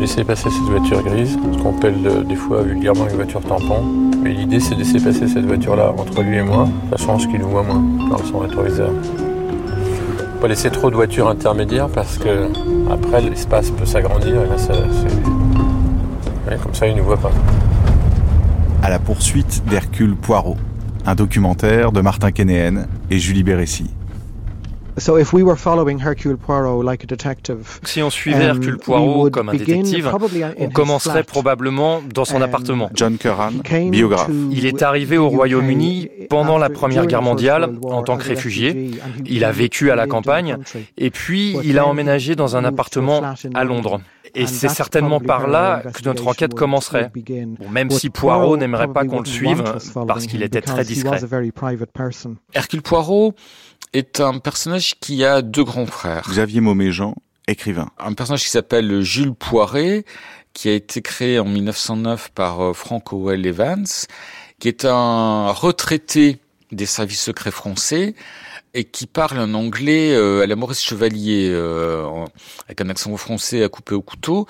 laisser passer cette voiture grise, ce qu'on appelle euh, des fois vulgairement une voiture tampon. Mais l'idée, c'est de laisser passer cette voiture-là entre lui et moi, de façon à ce qu'il nous voit moins dans son rétroviseur. Pas laisser trop de voitures intermédiaires parce que après l'espace peut s'agrandir et là ça, comme ça il ne voit pas. À la poursuite d'Hercule Poirot, un documentaire de Martin Kénéen et Julie Bérécy. Si on suivait um, Hercule Poirot comme un détective, on commencerait probablement dans son um, appartement. John Curran, biographe. Il est arrivé au Royaume-Uni pendant la Première Guerre mondiale en tant que réfugié. Il a vécu à la campagne et puis il a emménagé dans un appartement à Londres. Et c'est certainement par là que notre enquête commencerait. même si Poirot n'aimerait pas qu'on le suive parce qu'il était très discret. Hercule Poirot est un personnage qui a deux grands frères. Xavier Mauméjean, écrivain. Un personnage qui s'appelle Jules Poiret, qui a été créé en 1909 par euh, Frank Howell Evans, qui est un retraité des services secrets français et qui parle un anglais euh, à la Maurice Chevalier, euh, avec un accent français à couper au couteau.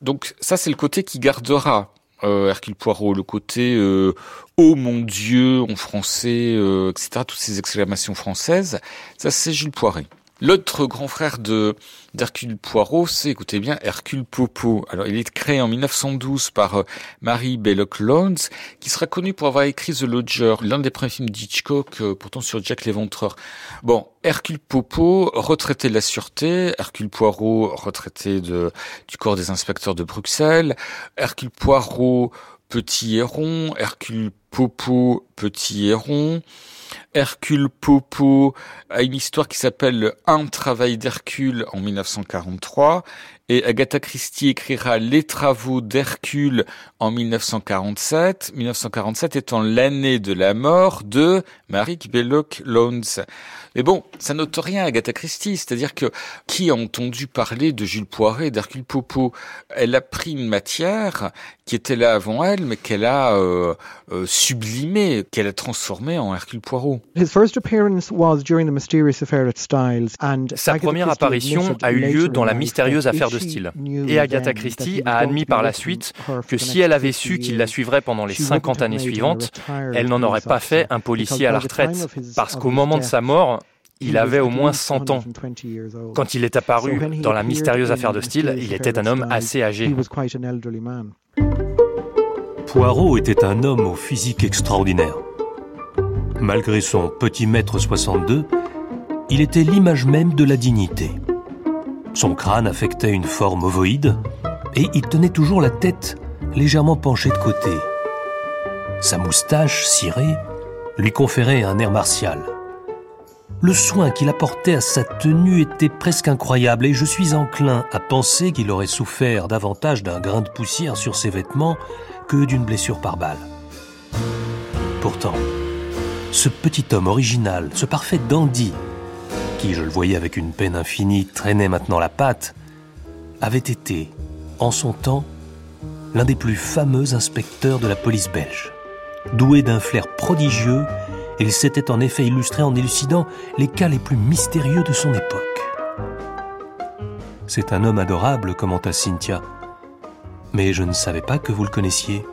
Donc ça, c'est le côté qui gardera euh, Hercule Poirot, le côté euh, oh mon Dieu en français, euh, etc. Toutes ces exclamations françaises, ça c'est Jules Poiret. L'autre grand frère de d'Hercule Poirot, c'est, écoutez bien, Hercule Popo. Alors, il est créé en 1912 par euh, Marie Belloc Lowndes, qui sera connue pour avoir écrit The Lodger, l'un des premiers films d'Hitchcock, euh, pourtant sur Jack l'Éventreur. Bon, Hercule Popo, retraité de la sûreté, Hercule Poirot, retraité du corps des inspecteurs de Bruxelles, Hercule Poirot, petit héron, Hercule Popo, petit héron, Hercule Popo a une histoire qui s'appelle Un travail d'Hercule en 1943 et Agatha Christie écrira Les travaux d'Hercule en 1947, 1947 étant l'année de la mort de Marie Belloc Lowndes. Mais bon, ça note rien Agatha Christie, c'est-à-dire que qui a entendu parler de Jules Poiret, d'Hercule Popo Elle a pris une matière qui était là avant elle, mais qu'elle a euh, euh, sublimée, qu'elle a transformée en Hercule Poirot. Sa première apparition a eu lieu dans la mystérieuse affaire de style. Et Agatha Christie a admis par la suite que si elle avait su qu'il la suivrait pendant les 50 années suivantes, elle n'en aurait pas fait un policier à la retraite. Parce qu'au moment de sa mort, il avait au moins 100 ans. Quand il est apparu dans la mystérieuse affaire de style, il était un homme assez âgé. Poirot était un homme au physique extraordinaire. Malgré son petit mètre 62, il était l'image même de la dignité. Son crâne affectait une forme ovoïde et il tenait toujours la tête légèrement penchée de côté. Sa moustache cirée lui conférait un air martial. Le soin qu'il apportait à sa tenue était presque incroyable et je suis enclin à penser qu'il aurait souffert davantage d'un grain de poussière sur ses vêtements que d'une blessure par balle. Pourtant, ce petit homme original, ce parfait dandy, qui, je le voyais avec une peine infinie, traînait maintenant la patte, avait été, en son temps, l'un des plus fameux inspecteurs de la police belge. Doué d'un flair prodigieux il s'était en effet illustré en élucidant les cas les plus mystérieux de son époque. C'est un homme adorable, commenta Cynthia. Mais je ne savais pas que vous le connaissiez.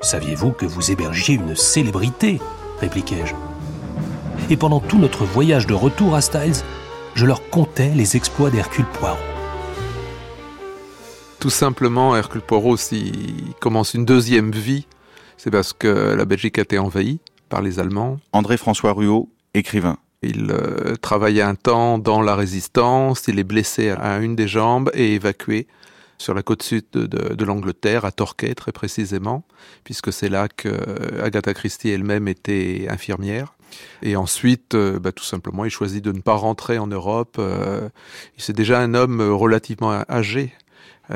Saviez-vous que vous hébergiez une célébrité? répliquai-je. Et pendant tout notre voyage de retour à Styles, je leur contais les exploits d'Hercule Poirot. Tout simplement, Hercule Poirot, s'il commence une deuxième vie, c'est parce que la Belgique a été envahie par les Allemands. André-François Ruot, écrivain. Il euh, travaillait un temps dans la résistance, il est blessé à une des jambes et évacué sur la côte sud de, l'Angleterre, à Torquay très précisément, puisque c'est là que euh, Agatha Christie elle-même était infirmière. Et ensuite, euh, bah, tout simplement, il choisit de ne pas rentrer en Europe. c'est déjà un homme relativement âgé.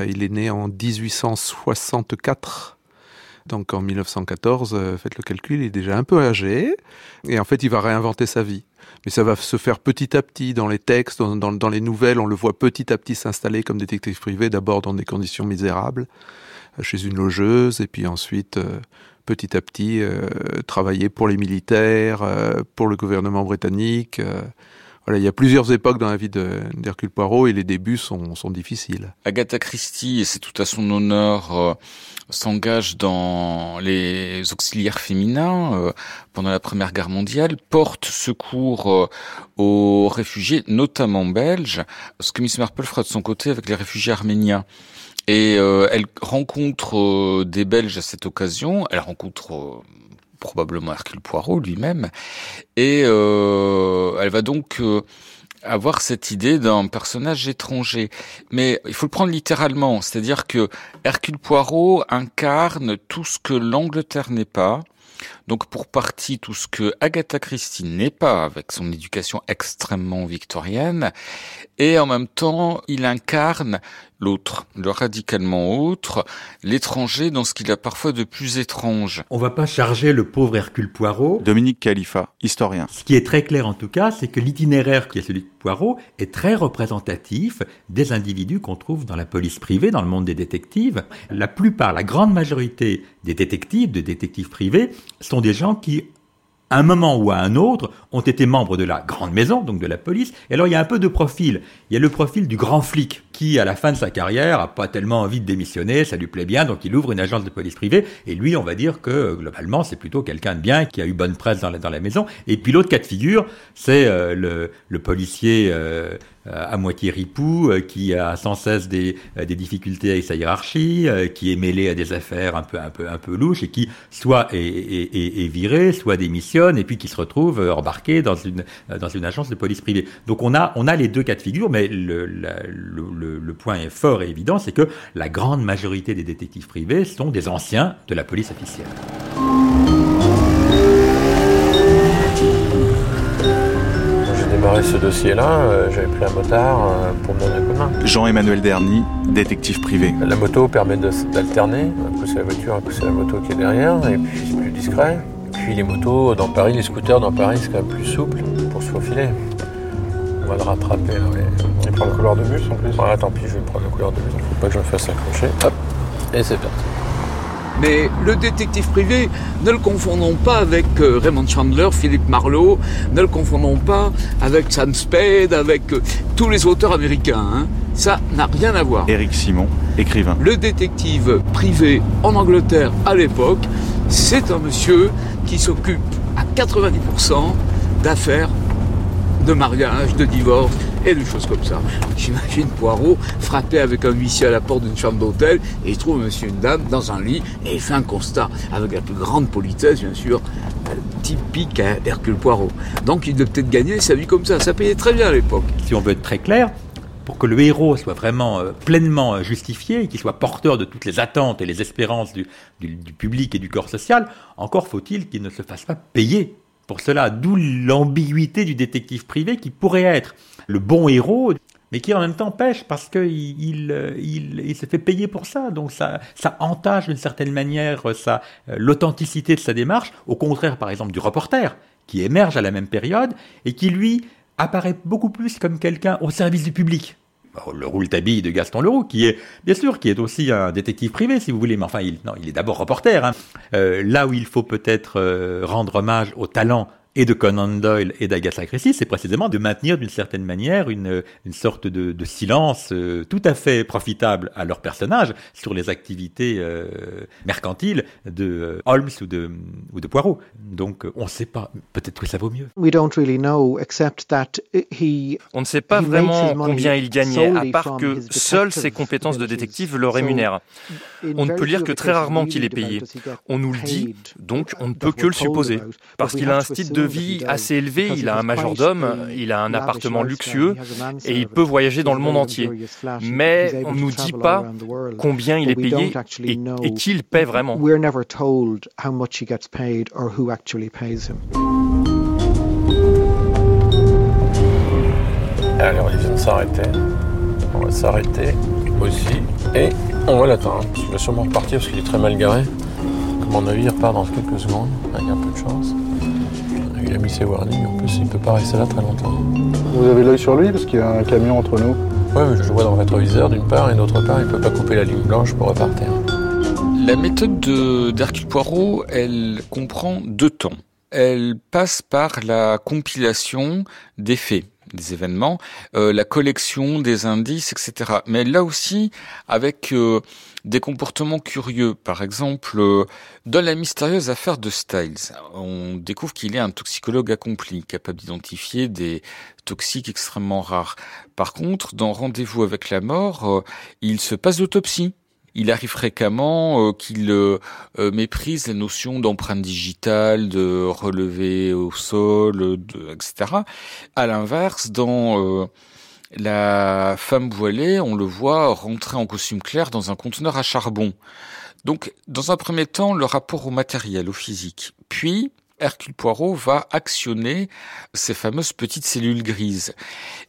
il est né en 1864 donc en 1914, euh, faites le calcul, il est déjà un peu âgé, et en fait il va réinventer sa vie. Mais ça va se faire petit à petit dans les textes, dans, les nouvelles, on le voit petit à petit s'installer comme détective privé, d'abord dans des conditions misérables, euh, chez une logeuse, et puis ensuite euh, petit à petit travailler pour les militaires, pour le gouvernement britannique. Voilà, il y a plusieurs époques dans la vie d'Hercule Poirot et les débuts sont, sont difficiles. Agatha Christie, et c'est tout à son honneur, euh, s'engage dans les auxiliaires féminins euh, pendant la Première Guerre mondiale, porte secours euh, aux réfugiés, notamment belges, ce que Miss Marple fera de son côté avec les réfugiés arméniens. Et elle rencontre des Belges à cette occasion, elle rencontre probablement Hercule Poirot lui-même, et euh, elle va donc euh, avoir cette idée d'un personnage étranger. Mais il faut le prendre littéralement, c'est-à-dire que Hercule Poirot incarne tout ce que l'Angleterre n'est pas, donc pour partie tout ce que Agatha Christie n'est pas avec son éducation extrêmement victorienne, et en même temps il incarne l'autre, le radicalement autre, l'étranger dans ce qu'il a parfois de plus étrange. On va pas charger le pauvre Hercule Poirot. Dominique Khalifa, historien. Ce qui est très clair en tout cas, c'est que l'itinéraire qui est celui de Poirot est très représentatif des individus qu'on trouve dans la police privée, dans le monde des détectives. La plupart, la grande majorité des détectives, de détectives privés, sont des gens qui à un moment ou à un autre, ont été membres de la grande maison, donc de la police. Et alors il y a un peu de profil. Il y a le profil du grand flic qui, à la fin de sa carrière, a pas tellement envie de démissionner, ça lui plaît bien, donc il ouvre une agence de police privée. Et lui, on va dire que globalement, c'est plutôt quelqu'un de bien qui a eu bonne presse dans la, dans la maison. Et puis l'autre cas de figure, c'est euh, le, le, policier euh, à moitié ripou, euh, qui a sans cesse des, des difficultés avec sa hiérarchie, qui est mêlé à des affaires un peu un peu un peu louches et qui soit est, est, est viré, soit démissionne et puis qui se retrouve embarqué dans une dans une agence de police privée. Donc on a on a les deux cas de figure, mais le, le le, point est fort et évident, c'est que la grande majorité des détectives privés sont des anciens de la police officielle. Ce dossier-là, euh, j'avais pris un motard euh, pour mon commun. Jean-Emmanuel Derny, détective privé. La moto permet d'alterner, un coup c'est la voiture, un coup c'est la moto qui est derrière, et puis c'est plus discret. Puis les motos dans Paris, les scooters dans Paris, c'est quand même plus souple pour se faufiler. On va le rattraper là, oui. Il prend la couleur de bus en plus Ah tant pis, je vais prendre la couleur de bus. Il faut pas que je me fasse accrocher. Hop, et c'est parti. Mais le détective privé, ne le confondons pas avec euh, Raymond Chandler, Philippe Marlowe, ne le confondons pas avec Sam Spade, avec euh, tous les auteurs américains. Hein. Ça n'a rien à voir. Éric Simon, écrivain. Le détective privé en Angleterre à l'époque, c'est un monsieur qui s'occupe à 90% d'affaires de mariage, de divorce et de choses comme ça. J'imagine Poirot frapper avec un huissier à la porte d'une chambre d'hôtel et il trouve monsieur et une dame dans un lit et il fait un constat avec la plus grande politesse, bien sûr, typique à Hercule Poirot. Donc il devait peut-être gagner sa vie comme ça. Ça payait très bien à l'époque. Si on veut être très clair, pour que le héros soit vraiment euh, pleinement euh, justifié, qu'il soit porteur de toutes les attentes et les espérances du public et du corps social, encore faut-il qu'il ne se fasse pas payer pour cela, d'où l'ambiguïté du détective privé qui pourrait être le bon héros, mais qui en même temps pêche parce qu'il il, il, se fait payer pour ça. Donc ça, ça entache d'une certaine manière sa, l'authenticité de sa démarche, au contraire par exemple du reporter, qui émerge à la même période et qui lui apparaît beaucoup plus comme quelqu'un au service du public le Rouletabille de Gaston Leroux, qui est bien sûr qui est aussi un détective privé, si vous voulez, mais enfin, il, non, il est d'abord reporter. Hein. Euh, là où il faut peut-être euh, rendre hommage au talent et de Conan Doyle et d'Agatha Christie, c'est précisément de maintenir d'une certaine manière une, une sorte de, de silence euh, tout à fait profitable à leur personnage sur les activités euh, mercantiles de euh, Holmes ou de, ou de Poirot. Donc on ne sait pas, peut-être que ça vaut mieux. We don't really know, except that he, on ne sait pas vraiment combien il gagnait, à part que seules ses compétences de détective le rémunèrent. On ne peut lire que très rarement qu'il est payé. On nous le dit, donc on ne peut que le supposer, parce qu'il a un style de vie assez élevé, il a un majordome, il a un appartement luxueux et il peut voyager dans le monde entier. Mais on ne nous dit pas combien il est payé et, et qui le paie vraiment. Alors il vient de s'arrêter. On va s'arrêter aussi et on va l'attendre. Il va sûrement repartir parce qu'il est très mal garé. À mon avis, il repart dans quelques secondes. Il y a un peu de chance. Il a mis ses warnings, en plus il peut pas rester là très longtemps. Vous avez l'œil sur lui parce qu'il y a un camion entre nous Oui, mais je le vois dans le rétroviseur d'une part et d'autre part il peut pas couper la ligne blanche pour repartir. La méthode d'Hercule Poirot, elle comprend deux temps. Elle passe par la compilation des faits, des événements, euh, la collection des indices, etc. Mais là aussi, avec euh, des comportements curieux. Par exemple, euh, dans la mystérieuse affaire de Styles, on découvre qu'il est un toxicologue accompli, capable d'identifier des toxiques extrêmement rares. Par contre, dans Rendez-vous avec la mort, il se passe d'autopsie il arrive fréquemment euh, qu'il euh, euh, méprise les notions d'empreinte digitale, de relevé au sol, etc. À l'inverse, dans la femme voilée, on le voit rentrer en costume clair dans un conteneur à charbon. Donc, dans un premier temps, le rapport au matériel, au physique. Puis, Hercule Poirot va actionner ces fameuses petites cellules grises.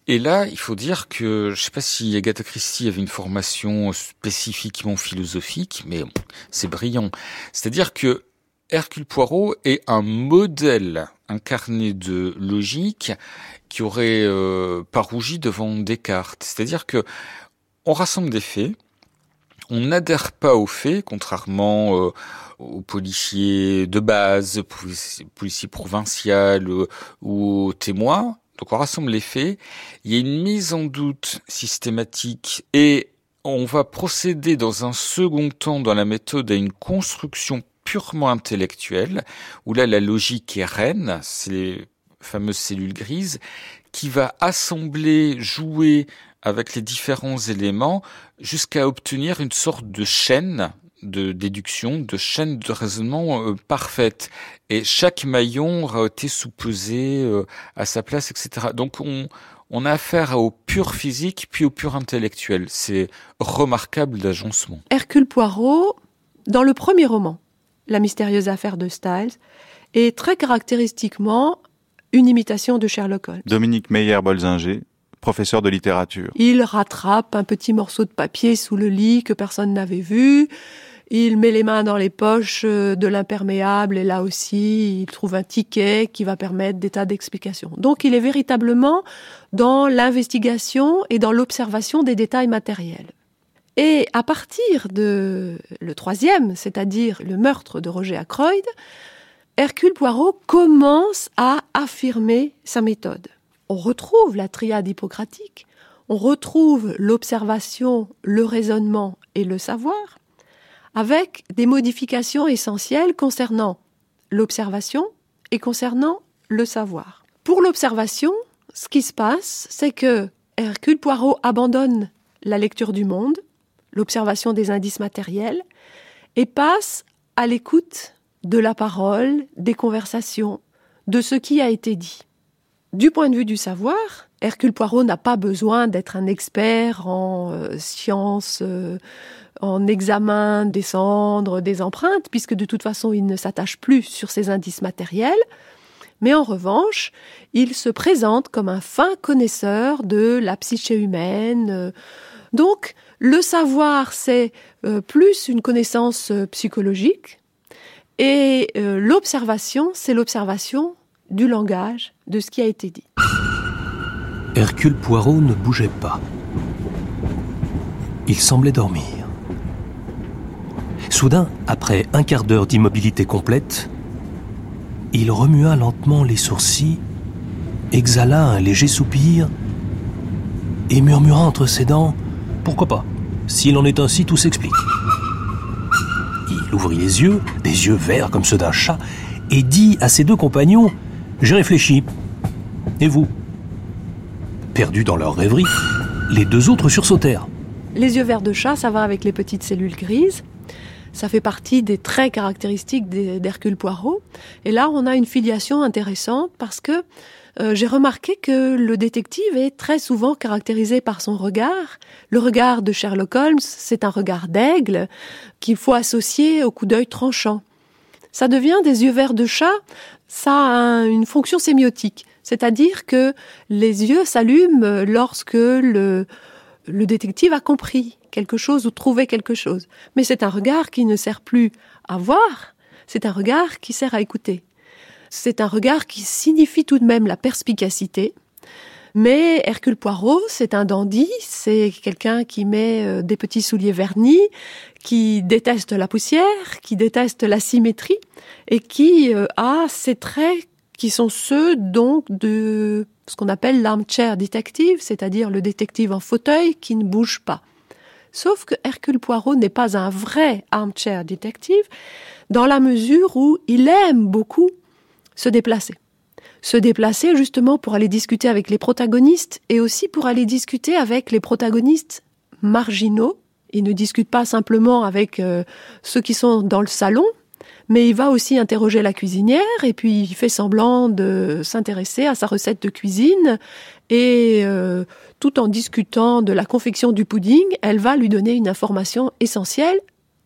Et là, il faut dire que, je ne sais pas si Agatha Christie avait une formation spécifiquement philosophique, mais c'est brillant. C'est-à-dire que Hercule Poirot est un modèle incarné de logique qui aurait euh, pas rougi devant Descartes. C'est-à-dire que on rassemble des faits, on n'adhère pas aux faits, contrairement euh, aux policiers de base, policiers provinciaux euh, ou aux témoins. Donc on rassemble les faits, il y a une mise en doute systématique et on va procéder dans un second temps dans la méthode à une construction purement intellectuelle, où là la logique est reine, les fameuses cellules grises, qui va assembler, jouer avec les différents éléments jusqu'à obtenir une sorte de chaîne de déduction, de chaîne de raisonnement euh, parfaite. Et chaque maillon aura été sous-pesé euh, à sa place, etc. Donc on, on a affaire au pur physique puis au pur intellectuel. C'est remarquable d'agencement. Hercule Poirot, dans le premier roman, La mystérieuse affaire de Styles, est très caractéristiquement une imitation de Sherlock Holmes. Dominique Meyer-Bolzinger, professeur de littérature. Il rattrape un petit morceau de papier sous le lit que personne n'avait vu. Il met les mains dans les poches euh, de l'imperméable et là aussi, il trouve un ticket qui va permettre des tas d'explications. Donc, il est véritablement dans l'investigation et dans l'observation des détails matériels. Et à partir de le troisième, c'est-à-dire le meurtre de Roger Ackroyd, Hercule Poirot commence à affirmer sa méthode on retrouve la triade hippocratique, on retrouve l'observation, le raisonnement et le savoir, avec des modifications essentielles concernant l'observation et concernant le savoir. Pour l'observation, ce qui se passe, c'est que Hercule Poirot abandonne la lecture du monde, l'observation des indices matériels, et passe à l'écoute de la parole, des conversations, de ce qui a été dit. Du point de vue du savoir, Hercule Poirot n'a pas besoin d'être un expert en euh, sciences, euh, en examen des cendres, des empreintes, puisque de toute façon il ne s'attache plus sur ces indices matériels. Mais en revanche, il se présente comme un fin connaisseur de la psyché humaine. Donc, le savoir, c'est euh, plus une connaissance psychologique, et l'observation, c'est l'observation du langage, de ce qui a été dit. Hercule Poirot ne bougeait pas. Il semblait dormir. Soudain, après un quart d'heure d'immobilité complète, il remua lentement les sourcils, exhala un léger soupir et murmura entre ses dents Pourquoi pas S'il en est ainsi, tout s'explique. Il ouvrit les yeux, des yeux verts comme ceux d'un chat, et dit à ses deux compagnons j'ai réfléchi. Et vous? Perdus dans leur rêverie, les deux autres sursautèrent. Les yeux verts de chat, ça va avec les petites cellules grises. Ça fait partie des traits caractéristiques d'Hercule Poirot. Et là, on a une filiation intéressante parce que euh, j'ai remarqué que le détective est très souvent caractérisé par son regard. Le regard de Sherlock Holmes, c'est un regard d'aigle qu'il faut associer au coup d'œil tranchant. Ça devient des yeux verts de chat ça a une fonction sémiotique, c'est-à-dire que les yeux s'allument lorsque le, le détective a compris quelque chose ou trouvé quelque chose. Mais c'est un regard qui ne sert plus à voir, c'est un regard qui sert à écouter. C'est un regard qui signifie tout de même la perspicacité. Mais Hercule Poirot, c'est un dandy, c'est quelqu'un qui met euh, des petits souliers vernis, qui déteste la poussière, qui déteste la symétrie et qui euh, a ces traits qui sont ceux donc de ce qu'on appelle l'armchair detective, c'est-à-dire le détective en fauteuil qui ne bouge pas. Sauf que Hercule Poirot n'est pas un vrai armchair detective dans la mesure où il aime beaucoup se déplacer. Se déplacer justement pour aller discuter avec les protagonistes et aussi pour aller discuter avec les protagonistes marginaux. Il ne discute pas simplement avec euh, ceux qui sont dans le salon, mais il va aussi interroger la cuisinière et puis il fait semblant de s'intéresser à sa recette de cuisine et euh, tout en discutant de la confection du pudding, elle va lui donner une information essentielle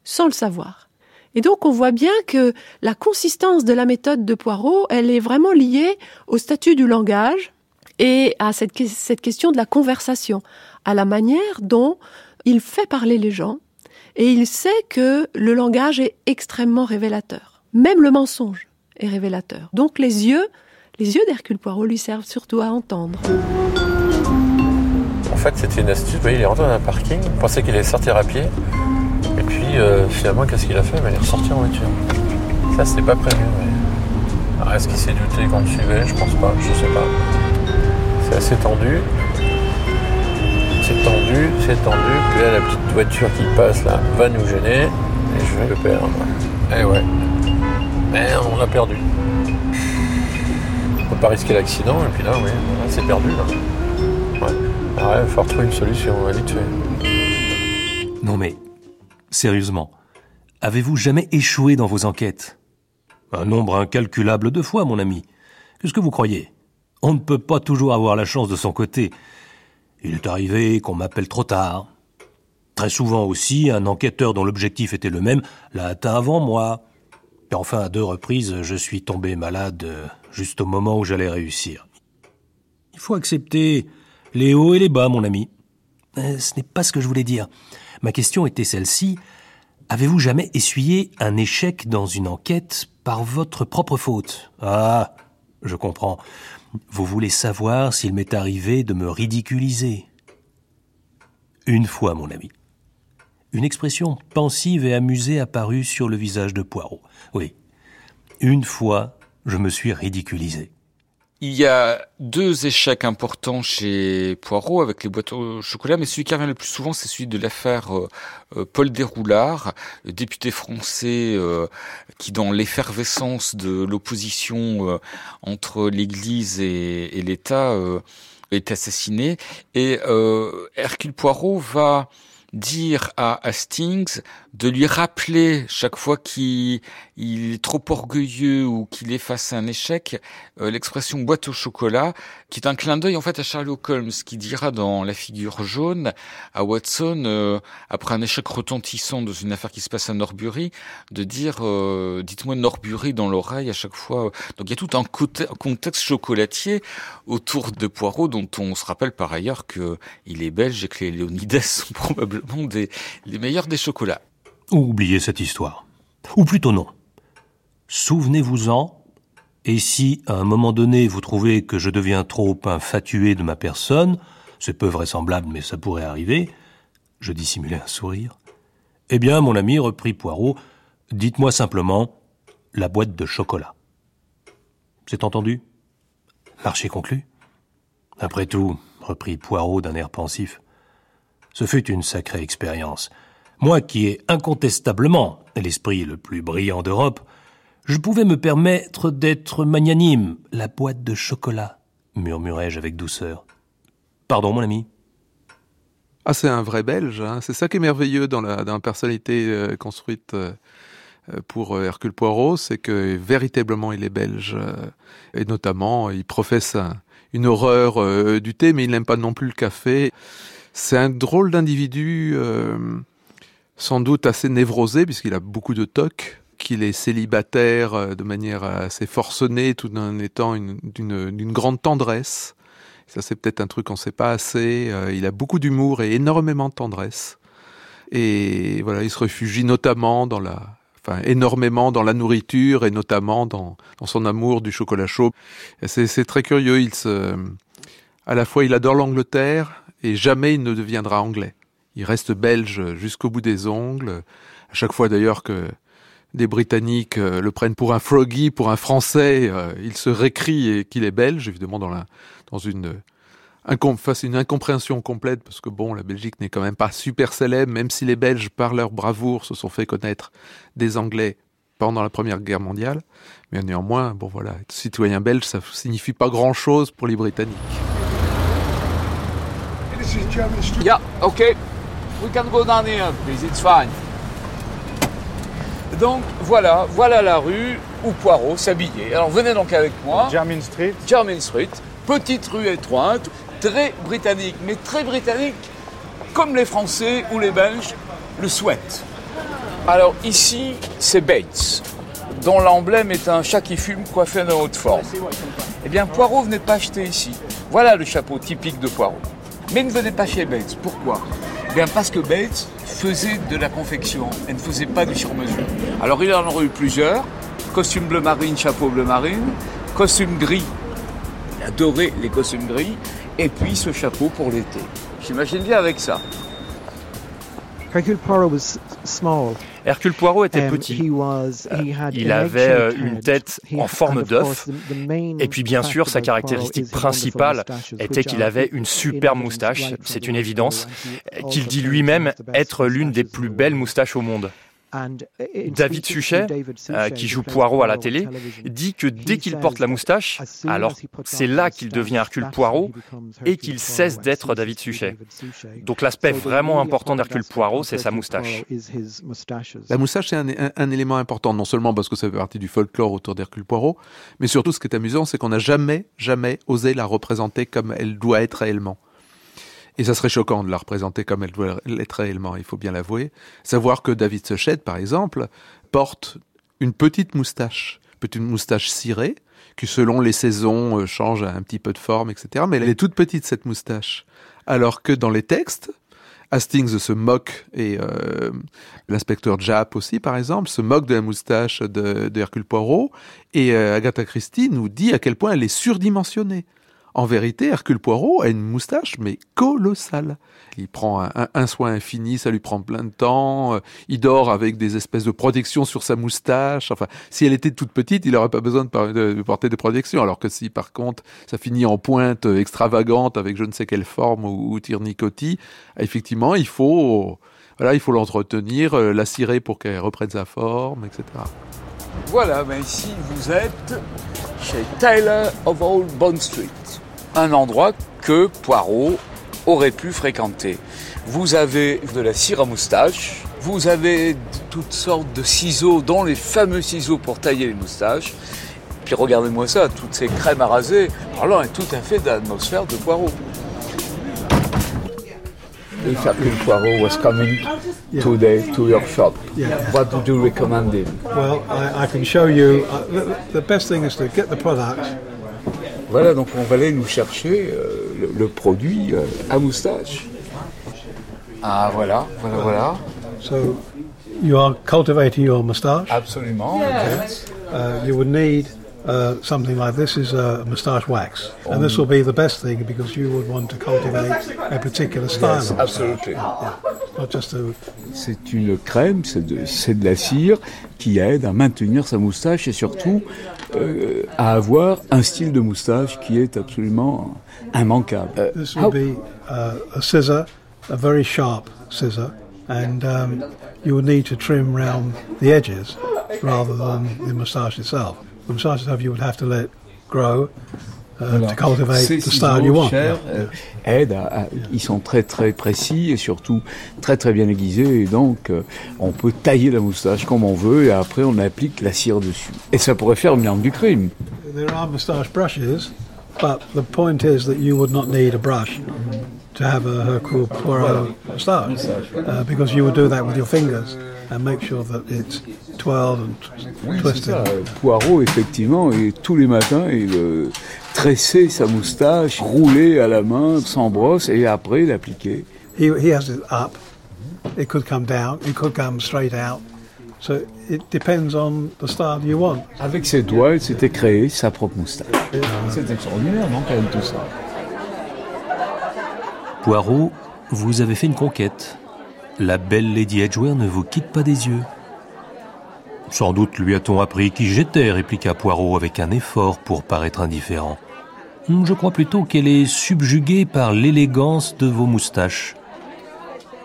sans le savoir. Et donc on voit bien que la consistance de la méthode de Poirot, elle est vraiment liée au statut du langage et à cette, cette question de la conversation, à la manière dont il fait parler les gens, et il sait que le langage est extrêmement révélateur. Même le mensonge est révélateur. Donc les yeux, les yeux d'Hercule Poirot lui servent surtout à entendre. En fait, c'était une astuce. Vous voyez, il est rentré dans un parking, il pensait qu'il allait sortir à pied. Et puis, euh, finalement, qu'est-ce qu'il a fait? Il est ressorti en voiture. Ça, c'était pas prévu. Mais... Est-ce qu'il s'est douté qu'on le suivait? Je pense pas, je sais pas. C'est assez tendu c'est tendu, c'est tendu. Puis là, la petite voiture qui passe là va nous gêner. Et je vais le perdre. Eh ouais. Merde, on l'a perdu. On peut pas risquer l'accident. Et puis là, oui, c'est perdu. Là. Ouais. Ouais, il faut retrouver une solution, vite fait. Non mais, sérieusement, avez-vous jamais échoué dans vos enquêtes Un nombre incalculable de fois, mon ami. Qu'est-ce que vous croyez On ne peut pas toujours avoir la chance de son côté. Il est arrivé qu'on m'appelle trop tard. Très souvent aussi, un enquêteur dont l'objectif était le même l'a atteint avant moi. Et enfin, à deux reprises, je suis tombé malade juste au moment où j'allais réussir. Il faut accepter les hauts et les bas, mon ami. Euh, ce n'est pas ce que je voulais dire. Ma question était celle-ci. Avez-vous jamais essuyé un échec dans une enquête par votre propre faute? Ah, je comprends. Vous voulez savoir s'il m'est arrivé de me ridiculiser Une fois, mon ami. Une expression pensive et amusée apparut sur le visage de Poirot. Oui. Une fois, je me suis ridiculisé. Il y a deux échecs importants chez Poirot avec les boîtes au chocolat, mais celui qui revient le plus souvent, c'est celui de l'affaire euh, euh, Paul Desroulards, député français euh, qui, dans l'effervescence de l'opposition entre l'Église et l'État, est assassiné. Et Hercule Poirot va dire à Hastings de lui rappeler chaque fois qu'il est trop orgueilleux ou qu'il est face à un échec euh, l'expression boîte au chocolat, qui est un clin d'œil en fait à Sherlock Holmes, qui dira dans La figure jaune à Watson, euh, après un échec retentissant dans une affaire qui se passe à Norbury, de dire euh, dites-moi Norbury dans l'oreille à chaque fois. Donc il y a tout un contexte chocolatier autour de Poirot, dont on se rappelle par ailleurs que il est belge et que les Léonidas sont probablement des, les meilleurs des chocolats. Oubliez cette histoire. Ou plutôt non. Souvenez-vous-en, et si à un moment donné vous trouvez que je deviens trop infatué de ma personne, c'est peu vraisemblable mais ça pourrait arriver, je dissimulai un sourire. Eh bien, mon ami, reprit Poirot, dites-moi simplement la boîte de chocolat. C'est entendu? Marché conclu? Après tout, reprit Poirot d'un air pensif, ce fut une sacrée expérience. Moi qui ai incontestablement l'esprit le plus brillant d'Europe, je pouvais me permettre d'être magnanime. La boîte de chocolat, murmurai-je avec douceur. Pardon, mon ami. Ah, c'est un vrai Belge. Hein. C'est ça qui est merveilleux dans la, personnalité euh, construite euh, euh, pour Hercule Poirot, c'est que véritablement il est belge. et notamment, il professe une horreur du thé, mais il n'aime pas non plus le café. C'est un drôle d'individu sans doute assez névrosé puisqu'il a beaucoup de tocs, qu'il est célibataire euh, de manière assez forcenée tout en étant d'une grande tendresse. Ça c'est peut-être un truc qu'on ne sait pas assez. Euh, il a beaucoup d'humour et énormément de tendresse. Et voilà, il se réfugie notamment dans la, enfin énormément dans la nourriture et notamment dans, dans son amour du chocolat chaud. C'est très curieux. Il se, à la fois il adore l'Angleterre et jamais il ne deviendra anglais il reste belge jusqu'au bout des ongles. À chaque fois d'ailleurs que des Britanniques euh, le prennent pour un froggy, pour un Français, euh, il se récrit qu'il est belge, évidemment dans, la, dans une, une incompréhension complète, parce que bon, la Belgique n'est quand même pas super célèbre, même si les Belges, par leur bravoure, se sont fait connaître des Anglais pendant la Première Guerre mondiale. Mais néanmoins, bon voilà, être citoyen belge, ça signifie pas grand-chose pour les Britanniques. Yeah, okay. We can go down here, please. It's fine. Donc voilà, voilà la rue où Poirot s'habillait. Alors venez donc avec moi. Jermyn Street. Jermyn Street. Petite rue étroite, très britannique, mais très britannique, comme les Français ou les Belges le souhaitent. Alors ici, c'est Bates, dont l'emblème est un chat qui fume coiffé de haute forme. Eh bien, Poirot venait pas acheter ici. Voilà le chapeau typique de Poirot. Mais ne venait pas chez Bates. Pourquoi? Eh bien parce que Bates faisait de la confection et ne faisait pas du sur-mesure. Alors il en aurait eu plusieurs. Costume bleu marine, chapeau bleu marine, costume gris. Il adorait les costumes gris. Et puis ce chapeau pour l'été. J'imagine bien avec ça. Hercule Poirot Hercule Poirot était petit. Il avait euh, une tête en forme d'œuf. Et puis bien sûr, sa caractéristique principale était qu'il avait une superbe moustache. C'est une évidence. Qu'il dit lui-même être l'une des plus belles moustaches au monde. David Suchet, euh, qui joue Poirot à la télé, dit que dès qu'il porte la moustache, alors c'est là qu'il devient Hercule Poirot et qu'il cesse d'être David Suchet. Donc l'aspect vraiment important d'Hercule Poirot, c'est sa moustache. La moustache, c'est un, élément important, non seulement parce que ça fait partie du folklore autour d'Hercule Poirot, mais surtout ce qui est amusant, c'est qu'on n'a jamais, jamais osé la représenter comme elle doit être réellement. Et ça serait choquant de la représenter comme elle doit l'être réellement, il faut bien l'avouer. Savoir que David Sechet, par exemple, porte une petite moustache, petite moustache cirée, qui selon les saisons euh, change un petit peu de forme, etc. Mais elle est toute petite, cette moustache. Alors que dans les textes, Hastings se moque, et euh, l'inspecteur Japp aussi, par exemple, se moque de la moustache de, Hercule Poirot, et euh, Agatha Christie nous dit à quel point elle est surdimensionnée. En vérité, Hercule Poirot a une moustache, mais colossale. Il prend un, soin infini, ça lui prend plein de temps. Euh, il dort avec des espèces de protections sur sa moustache. Enfin, si elle était toute petite, il n'aurait pas besoin de, porter des protections. Alors que si, par contre, ça finit en pointe extravagante avec je ne sais quelle forme ou, ou tirnicotis, effectivement, il faut, voilà, il faut l'entretenir, euh, la cirer pour qu'elle reprenne sa forme, etc. Voilà, ici vous êtes chez Tyler of Old Bond Street un endroit que Poirot aurait pu fréquenter. Vous avez de la cire à moustache, vous avez toutes sortes de ciseaux, dont les fameux ciseaux pour tailler les moustaches. Puis regardez-moi ça, toutes ces crèmes à raser. Alors, est tout à fait d'atmosphère de Poirot. If Hercule Poirot was coming today to your shop, what would you recommend him? Well, I, I can show you. Uh, the, the best thing is to get the product voilà, donc on va aller nous chercher euh, le, produit euh, à moustache. Ah voilà, voilà, voilà. So you are cultivating your moustache? Absolument. Uh, you would need uh, something like this is a moustache wax, and this will be the best thing because you would want to cultivate a particular style. Yes, absolutely. Not just a... C'est une crème, c'est de, de, la cire qui aide à maintenir sa moustache et surtout euh, à avoir un style de moustache qui est absolument immanquable. Uh, this will be uh, a scissor, a very sharp scissor, and um, you will need to trim round the edges rather than the moustache itself. The moustache itself you would have to let grow uh, to cultivate the style you want. Cher, euh, aident à, ils sont très très précis et surtout très très bien aiguisés et donc euh, on peut tailler la moustache comme on veut et après on applique la cire dessus. Et ça pourrait faire une arme du crime. There are moustache brushes, but the point is that you would not need a brush to have a Hercule Poirot moustache uh, because you would do that with your fingers and make sure that it's twirled and twisted. Poirot, effectivement, et tous les matins, il tressait sa moustache, roulait à la main, sans brosse, et après l'appliquait. He, he has it up. It could come down. It could come straight out. So it depends on the style you want. Avec ses doigts, il s'était créé sa propre moustache. C'est extraordinaire, non, quand même, tout ça. Poirot, vous avez fait une conquête. La belle Lady Edgeware ne vous quitte pas des yeux. Sans doute lui a-t-on appris qui j'étais, répliqua Poirot avec un effort pour paraître indifférent. Je crois plutôt qu'elle est subjuguée par l'élégance de vos moustaches.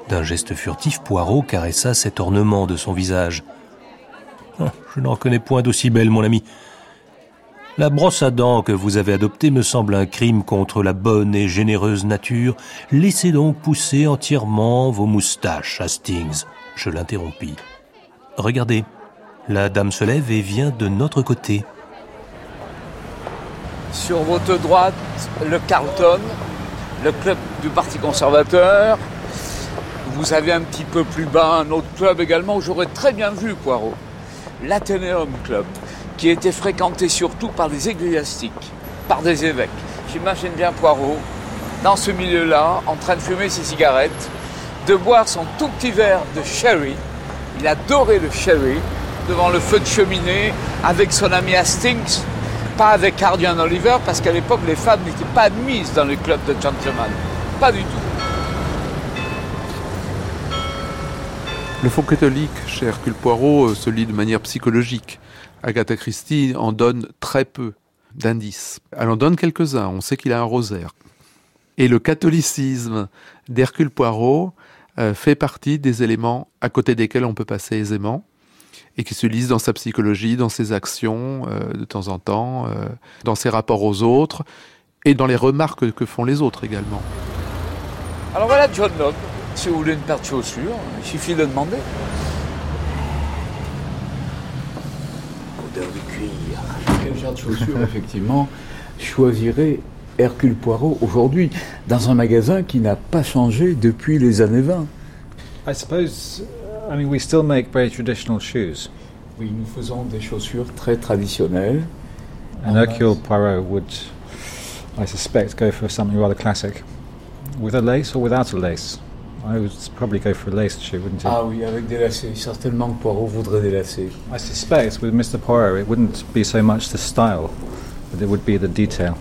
D'un geste furtif, Poirot caressa cet ornement de son visage. Ah, je n'en connais point d'aussi belle, mon ami. La brosse à dents que vous avez adoptée me semble un crime contre la bonne et généreuse nature. Laissez donc pousser entièrement vos moustaches, Hastings. Je l'interrompis. Regardez, la dame se lève et vient de notre côté. Sur votre droite, le Carlton, le club du Parti conservateur. Vous avez un petit peu plus bas un autre club également où j'aurais très bien vu Poirot. L'Athénéum Club, qui était fréquenté surtout par les ecclésiastiques, par des évêques. J'imagine bien Poirot dans ce milieu-là, en train de fumer ses cigarettes, de boire son tout petit verre de sherry. Il adorait le sherry devant le feu de cheminée avec son ami Hastings, pas avec Cardian Oliver, parce qu'à l'époque, les femmes n'étaient pas admises dans les clubs de gentlemen. Pas du tout. Le fond catholique chez Hercule Poirot euh, se lit de manière psychologique. Agatha Christie en donne très peu d'indices. Elle en donne quelques-uns. On sait qu'il a un rosaire. Et le catholicisme d'Hercule Poirot euh, fait partie des éléments à côté desquels on peut passer aisément et qui se lisent dans sa psychologie, dans ses actions euh, de temps en temps, dans ses rapports aux autres et dans les remarques que font les autres également. Alors voilà John Locke. Si vous voulez une paire de chaussures, il suffit de demander. Odeur de cuir. Quel genre de chaussures, effectivement, choisirait Hercule Poirot aujourd'hui dans un magasin qui n'a pas changé depuis les années 20 I suppose, I mean, we still make very traditional shoes. Oui, nous faisons des chaussures très traditionnelles. And Hercule Poirot would, I suspect, go for something rather classic. With a lace or without a lace? I would probably go for a laced shoe, wouldn't you? Ah oui, avec des lacets. Certainement que Poirot voudrait des lacets. I suspect with Mr. Poirot, it wouldn't be so much the style, but it would be the detail.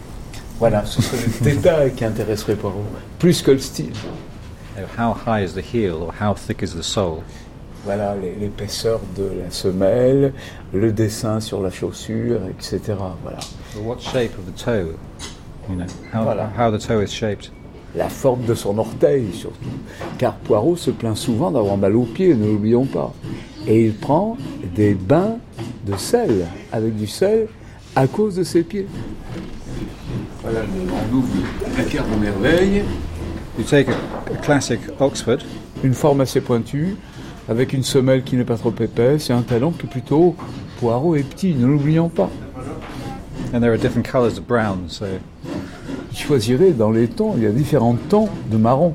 Voilà, ce serait le détail qui intéresserait Poirot, plus que le style. How high is the heel or how thick is the sole? Voilà, l'épaisseur de la semelle, le dessin sur la chaussure, etc. Voilà. But what shape of the toe? You know, how, Voilà. how the toe is shaped. La forme de son orteil surtout. Car Poirot se plaint souvent d'avoir mal aux pieds, ne l'oublions pas. Et il prend des bains de sel, avec du sel, à cause de ses pieds. Voilà, on ouvre le placard de merveille. You take a, a classic Oxford, Une forme assez pointue, avec une semelle qui n'est pas trop épaisse et un talon qui est plutôt Poirot est petit, ne l'oublions pas. and there are different colours of brown, so Il choisirait dans les tons, il y a différents tons de marron.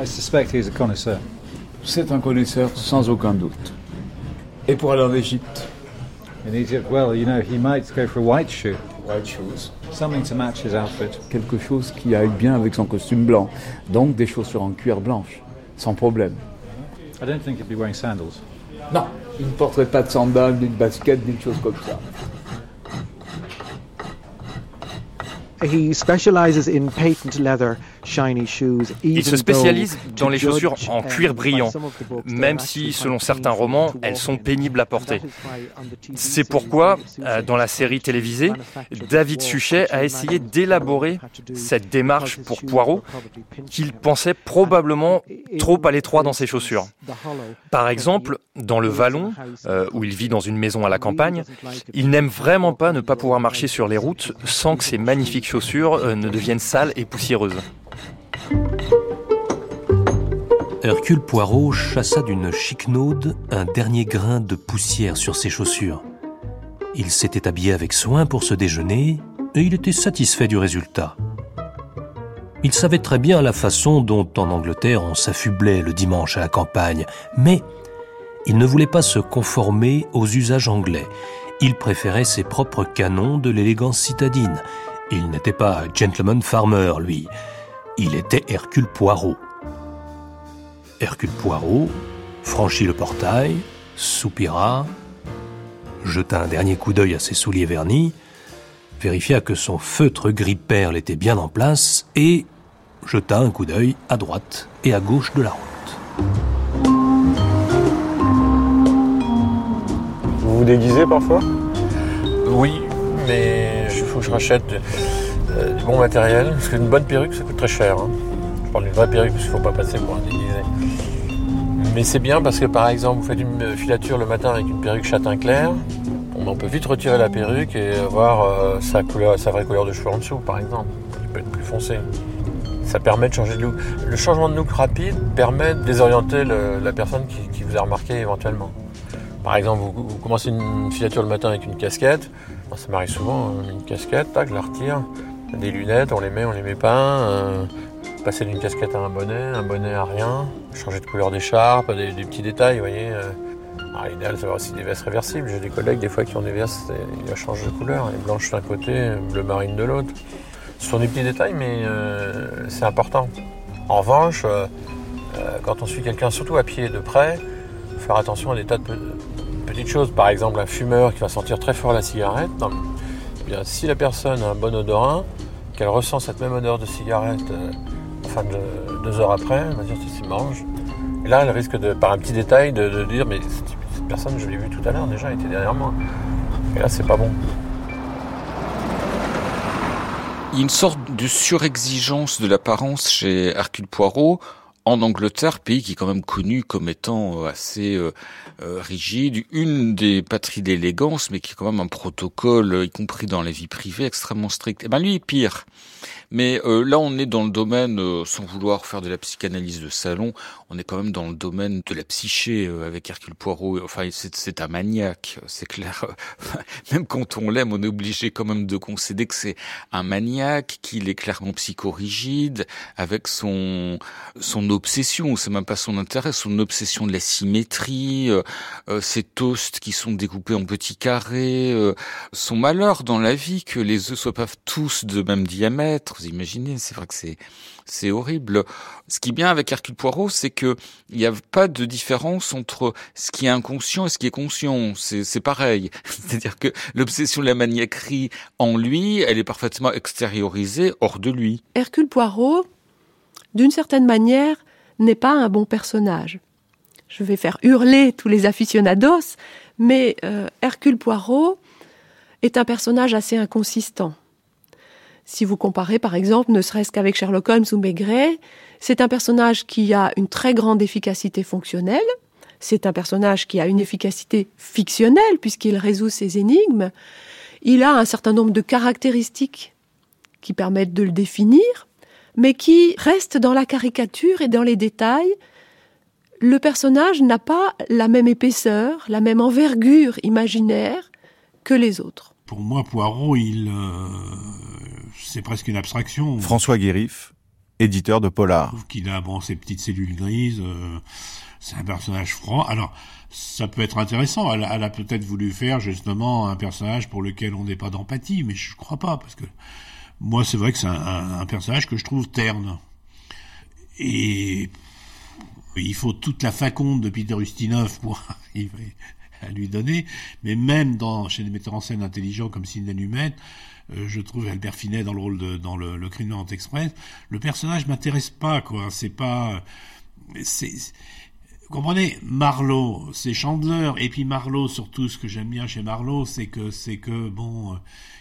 I suspect he's a connoisseur. C'est un connaisseur sans aucun doute. Et pour aller en Égypte In Egypt, well, you know, he might go for a white shoe, White shoes. something to match his outfit. Quelque chose qui aille bien avec son costume blanc. Donc des chaussures en cuir blanche, sans problème. I don't think he'd be wearing sandals. Non, il ne porterait pas de sandales, ni de baskets, ni de choses comme ça. He specializes in patent leather shiny shoes. Il se spécialise dans les chaussures en cuir brillant, même si, selon certains romans, elles sont pénibles à porter. C'est pourquoi, euh, dans la série télévisée, David Suchet a essayé d'élaborer cette démarche pour Poirot, qu'il pensait probablement trop à l'étroit dans ses chaussures. Par exemple, dans le Vallon, euh, où il vit dans une maison à la campagne, il n'aime vraiment pas ne pas pouvoir marcher sur les routes sans que ses magnifiques chaussures euh, ne deviennent sales et poussiéreuses. Hercule Poirot chassa d'une chiquenaude un dernier grain de poussière sur ses chaussures. Il s'était habillé avec soin pour ce déjeuner et il était satisfait du résultat. Il savait très bien la façon dont en Angleterre on s'affublait le dimanche à la campagne, mais il ne voulait pas se conformer aux usages anglais. Il préférait ses propres canons de l'élégance citadine. Il n'était pas gentleman farmer, lui. Il était Hercule Poirot. Hercule Poirot franchit le portail, soupira, jeta un dernier coup d'œil à ses souliers vernis, vérifia que son feutre gris perle était bien en place et jeta un coup d'œil à droite et à gauche de la route. déguisez parfois? Oui, mais il faut que je rachète euh, du bon matériel, parce qu'une bonne perruque, ça coûte très cher. Hein. Je parle d'une vraie perruque, parce qu'il ne faut pas passer pour un déguisé. Mais c'est bien parce que par exemple, vous faites une filature le matin avec une perruque châtain clair, on peut vite retirer la perruque et avoir euh, sa vraie couleur de cheveux en dessous, par exemple, qui peut être plus foncé. Ça permet de changer de look. Le changement de look rapide permet de désorienter la personne qui, vous a remarqué éventuellement. Par exemple, vous, commencez une filature le matin avec une casquette. ça m'arrive souvent, hein, une casquette, tac, je la retire. Des lunettes, on les met, on les met pas. Euh, passer d'une casquette à un bonnet, un bonnet à rien. Changer de couleur d'écharpe, des, petits détails, vous voyez. Euh. L'idéal, c'est aussi des vestes réversibles. J'ai des collègues, des fois, qui ont des vestes, et changent de couleur. Les blanches d'un côté, bleu marine de l'autre. Ce sont des petits détails, mais euh, c'est important. En revanche, euh, quand on suit quelqu'un, surtout à pied de près, faire attention à des tas de petites choses. Par exemple, un fumeur qui va sentir très fort la cigarette. Eh si la personne a un bon odorat, qu'elle ressent cette même odeur de cigarette deux heures après, elle va dire si mange. Et là, elle risque de, par un petit détail de, dire mais cette personne, je l'ai vue tout à l'heure déjà, elle était derrière moi. Et là, c'est pas bon. Il y a une sorte de surexigence de l'apparence chez Hercule Poirot en Angleterre, pays qui est quand même connu comme étant euh, assez euh, euh, rigide, une des patries d'élégance, mais qui est quand même un protocole, y compris dans la vie privée, extrêmement strict. Et eh ben lui, pire. Mais euh, là, on est dans le domaine, euh, sans vouloir faire de la psychanalyse de salon, on est quand même dans le domaine de la psyché euh, avec Hercule Poirot. Enfin, c'est un maniaque, c'est clair. même quand on l'aime, on est obligé quand même de concéder que c'est un maniaque, qu'il est clairement psychorigide, avec son son obsession, c'est même pas son intérêt, son obsession de la symétrie, ses toasts qui sont découpés en petits carrés, son malheur dans la vie que les œufs soient pas tous de même diamètre vous imaginez, c'est vrai que c'est horrible. Ce qui est bien avec Hercule Poirot, c'est que il n'y a pas de différence entre ce qui est inconscient et ce qui est conscient. C'est pareil. C'est-à-dire que l'obsession de la maniaquerie en lui, elle est parfaitement extériorisée hors de lui. Hercule Poirot, d'une certaine manière, n'est pas un bon personnage. Je vais faire hurler tous les aficionados, mais euh, Hercule Poirot est un personnage assez inconsistant. Si vous comparez par exemple, ne serait-ce qu'avec Sherlock Holmes ou Maigret, c'est un personnage qui a une très grande efficacité fonctionnelle, c'est un personnage qui a une efficacité fictionnelle puisqu'il résout ses énigmes, il a un certain nombre de caractéristiques qui permettent de le définir, mais qui restent dans la caricature et dans les détails. Le personnage n'a pas la même épaisseur, la même envergure imaginaire que les autres. Pour moi, Poirot, il, euh, c'est presque une abstraction. François Guérif, éditeur de Polar. Qu'il a bon ses petites cellules grises. Euh, c'est un personnage froid. Alors, ça peut être intéressant. Elle, a peut-être voulu faire justement un personnage pour lequel on n'est pas d'empathie, mais je crois pas parce que moi, c'est vrai que c'est un, personnage que je trouve terne. Et il faut toute la faconde de Peter Ustinov pour arriver à lui donner. Mais même dans, chez des metteurs en scène intelligents comme Sidney Lumet, je trouve Albert Finet dans le rôle de dans le, le crime express. Le personnage m'intéresse pas quoi. C'est pas c'est vous comprenez, Marlowe, c'est Chandler, et puis Marlowe, surtout, ce que j'aime bien chez Marlowe, c'est que, c'est que, bon, euh,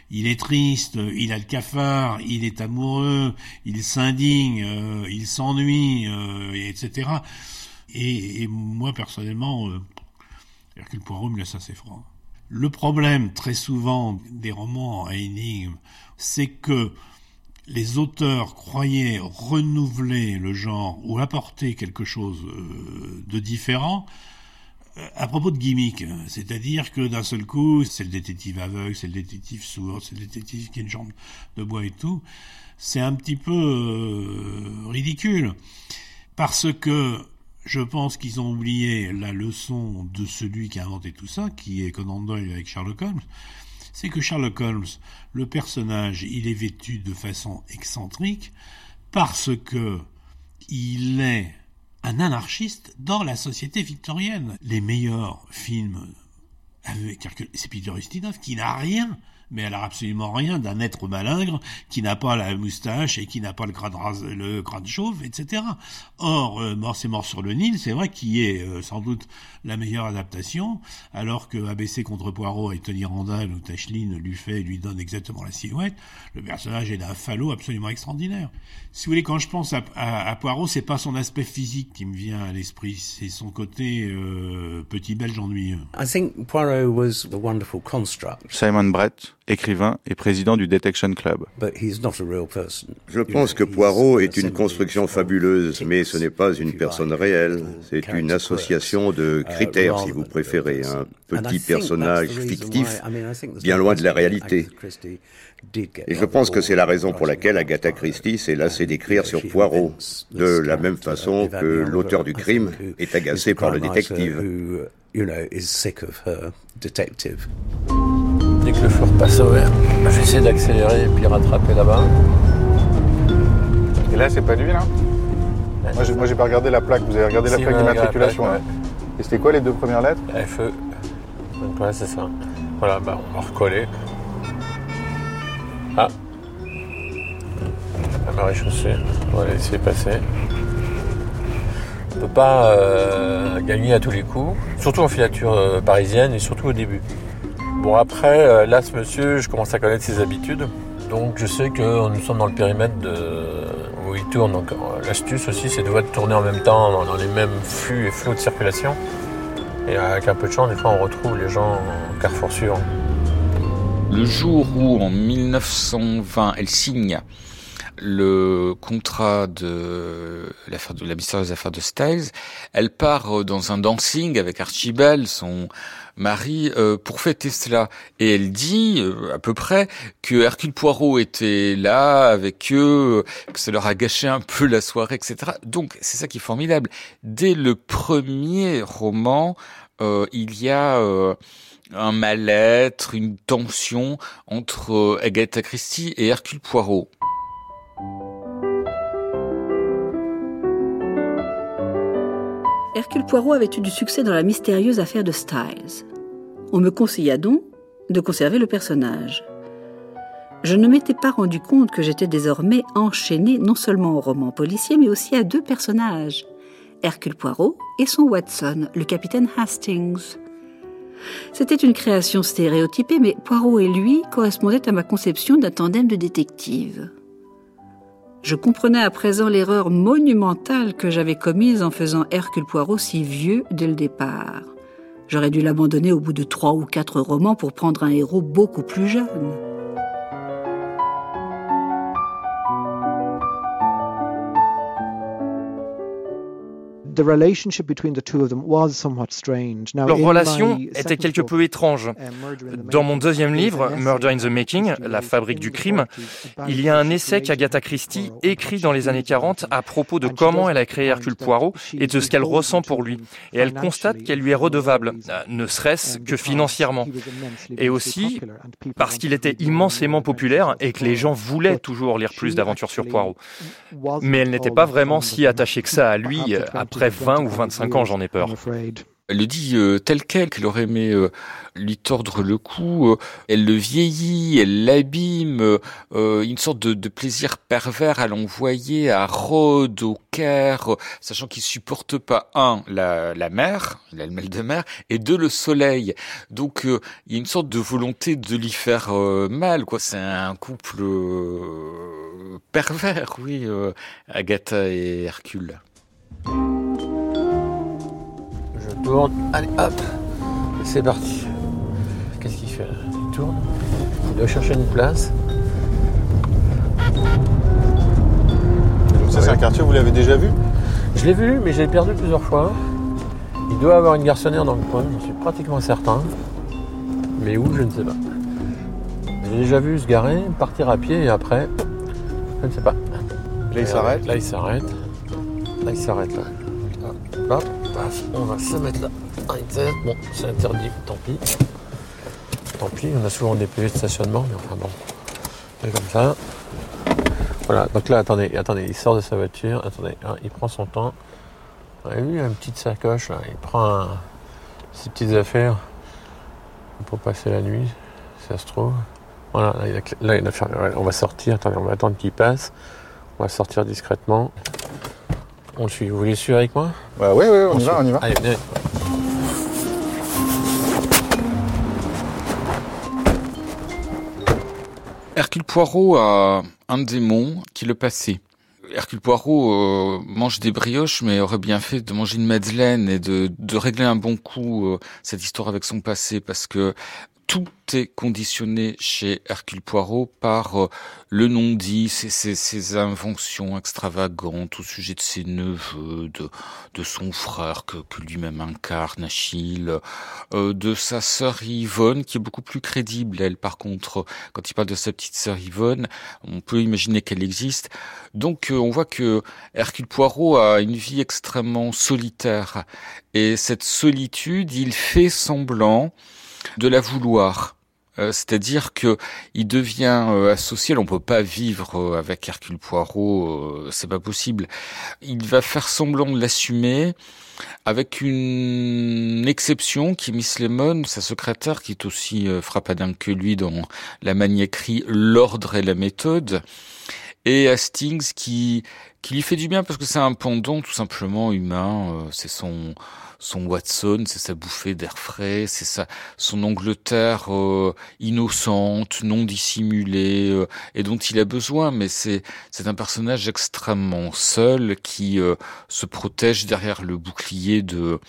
il est triste, il a le cafard, il est amoureux, il s'indigne, euh, il s'ennuie, etc. Et, moi, personnellement, euh, Hercule Poirot me laisse assez franc. Le problème très souvent des romans à énigmes, c'est que les auteurs croyaient renouveler le genre ou apporter quelque chose euh, de différent euh, à propos de gimmick, c'est-à-dire que d'un seul coup, c'est le détective aveugle, c'est le détective sourd, c'est le détective qui a une jambe de bois et tout, c'est un petit peu euh, ridicule. Parce que je pense qu'ils ont oublié la leçon de celui qui a inventé tout ça, qui est Conan Doyle avec Sherlock Holmes. C'est que Sherlock Holmes, le personnage, il est vêtu de façon excentrique parce que il est un anarchiste dans la société victorienne. Les meilleurs films avec c'est Peter Ustinov qui n'a rien mais elle a absolument rien d'un être malingre qui n'a pas la moustache et qui n'a pas le crâne, le crâne chauve, etc. Or, euh, Mort c'est mort sur le Nil, c'est vrai qu'il est euh, sans doute la meilleure adaptation, alors que ABC contre Poirot et Tony Randall ou Tashlin lui fait lui donne exactement la silhouette. Le personnage est d'un falot absolument extraordinaire. Si vous voulez, quand je pense à, à, à Poirot, c'est pas son aspect physique qui me vient à l'esprit, c'est son côté euh, petit belge ennuyeux. I think Poirot was a wonderful construct. Simon Brett, écrivain et président du Detection Club. Je pense que Poirot est une construction fabuleuse, mais ce n'est pas une personne réelle. C'est une association de critères, si vous préférez, un petit personnage fictif, bien loin de la réalité. Et je pense que c'est la raison pour laquelle Agatha Christie s'est lassée d'écrire sur Poirot, de la même façon que l'auteur du crime est agacé par le détective. Dès que le feu repasse au vert, j'essaie d'accélérer et puis rattraper là-bas. Et là, c'est pas lui, là Moi, j'ai pas regardé la plaque. Vous avez regardé la plaque d'immatriculation. Ouais. Et c'était quoi les deux premières lettres FE. Donc ouais, c'est ça. Voilà, bah, on va recoller. Ah. La marée chaussée. On va laisser passer. On ne peut pas euh, gagner à tous les coups, surtout en filature euh, parisienne et surtout au début. Bon après, euh, là ce monsieur, je commence à connaître ses habitudes, donc je sais que nous sommes dans le périmètre de... où il tourne. Donc l'astuce aussi, c'est de voir tourner en même temps dans les mêmes flux et flots de circulation. Et avec un peu de chance, des fois on retrouve les gens en carrefour suivant. Le jour où en 1920 elle signe le contrat de l'affaire de la mystérieuse affaire de Styles, elle part dans un dancing avec Archibald, son mari, euh, pour fêter cela. Et elle dit, euh, à peu près, que Hercule Poirot était là avec eux, que ça leur a gâché un peu la soirée, etc. Donc, c'est ça qui est formidable. Dès le premier roman, euh, il y a un mal-être, une tension entre Agatha Christie et Hercule Poirot. Hercule Poirot avait eu du succès dans la mystérieuse affaire de Styles. On me conseilla donc de conserver le personnage. Je ne m'étais pas rendu compte que j'étais désormais enchaîné non seulement au roman policier, mais aussi à deux personnages, Hercule Poirot et son Watson, le capitaine Hastings. C'était une création stéréotypée, mais Poirot et lui correspondaient à ma conception d'un tandem de détectives. Je comprenais à présent l'erreur monumentale que j'avais commise en faisant Hercule Poirot si vieux dès le départ. J'aurais dû l'abandonner au bout de trois ou quatre romans pour prendre un héros beaucoup plus jeune. Leur relation était quelque peu étrange. Dans mon deuxième livre, Murder in the Making, La fabrique du crime, il y a un essai qu'Agatha Christie écrit dans les années 40 à propos de comment elle a créé Hercule Poirot et de ce qu'elle ressent pour lui. Et elle constate qu'elle lui est redevable, euh, ne serait-ce que financièrement. Et aussi parce qu'il était immensément populaire et que les gens voulaient toujours lire plus d'aventures sur Poirot. Mais elle n'était pas vraiment si attachée que ça à lui euh, après 20 ou 25 ans, j'en ai peur. Elle le dit euh, tel quel, qu'elle aurait aimé euh, lui tordre le cou. Euh, elle le vieillit, elle l'abîme. une sorte de, plaisir pervers à l'envoyer à Rhodes, au Caire, sachant qu'il supporte pas un la, la mer, il de mer, et deux le soleil. Donc il y a une sorte de volonté de lui faire mal. quoi. C'est un couple pervers, oui, Agatha et Hercule. Je tourne. Allez, hop. C'est parti. Qu'est-ce qu'il fait là? Il tourne. Il doit chercher une place. Ça, c'est un quartier, vous l'avez déjà vu? Je l'ai vu, mais je l'ai perdu plusieurs fois. Il doit avoir une garçonnière dans le coin, j'en suis pratiquement certain. Mais où, je ne sais pas. J'ai déjà vu se garer, partir à pied et après, je ne sais pas. Là, il s'arrête Là, il s'arrête. Là, il s'arrête là. Hop, on va se mettre là. Bon, c'est interdit, tant pis. Tant pis, on a souvent des PV de stationnement, mais enfin bon. C'est comme ça. Voilà, donc là, attendez, attendez, il sort de sa voiture. Attendez, hein, il prend son temps. Avez vu, une petite sacoche, là. il prend ses petites affaires pour passer la nuit, si ça se trouve. Voilà, là, il a, on va sortir, attendez, on va attendre qu'il passe. On va sortir discrètement. On le suit. Vous voulez suivre avec moi Bah oui, oui, on, y va, on y va. Allez, venez. Hercule Poirot a un démon qui le passait. Hercule Poirot euh, mange des brioches, mais aurait bien fait de manger une madeleine et de, de régler un bon coup euh, cette histoire avec son passé, parce que tout est conditionné chez Hercule Poirot par euh, le non-dit, ses, inventions extravagantes au sujet de ses neveux, de, de son frère que, lui-même incarne, Achille, euh, de sa sœur Yvonne, qui est beaucoup plus crédible, elle, par contre, quand il parle de sa petite sœur Yvonne, on peut imaginer qu'elle existe. Donc euh, on voit que Hercule Poirot a une vie extrêmement solitaire, et cette solitude, il fait semblant de la vouloir. Euh, c'est-à-dire que il devient euh, associé. On peut pas vivre euh, avec Hercule Poirot, c'est pas possible. Il va faire semblant de l'assumer, avec une exception qui est Miss Lemon, sa secrétaire, qui est aussi frappadingue que lui dans la maniaquerie, l'ordre et la méthode, et Hastings qui qui lui fait du bien parce que c'est un pendant tout simplement humain. c'est son son Watson, c'est sa bouffée d'air frais, c'est sa son Angleterre euh, innocente, non dissimulée, euh, et dont il a besoin. Mais c'est c'est un personnage extrêmement seul qui euh, se protège derrière le bouclier de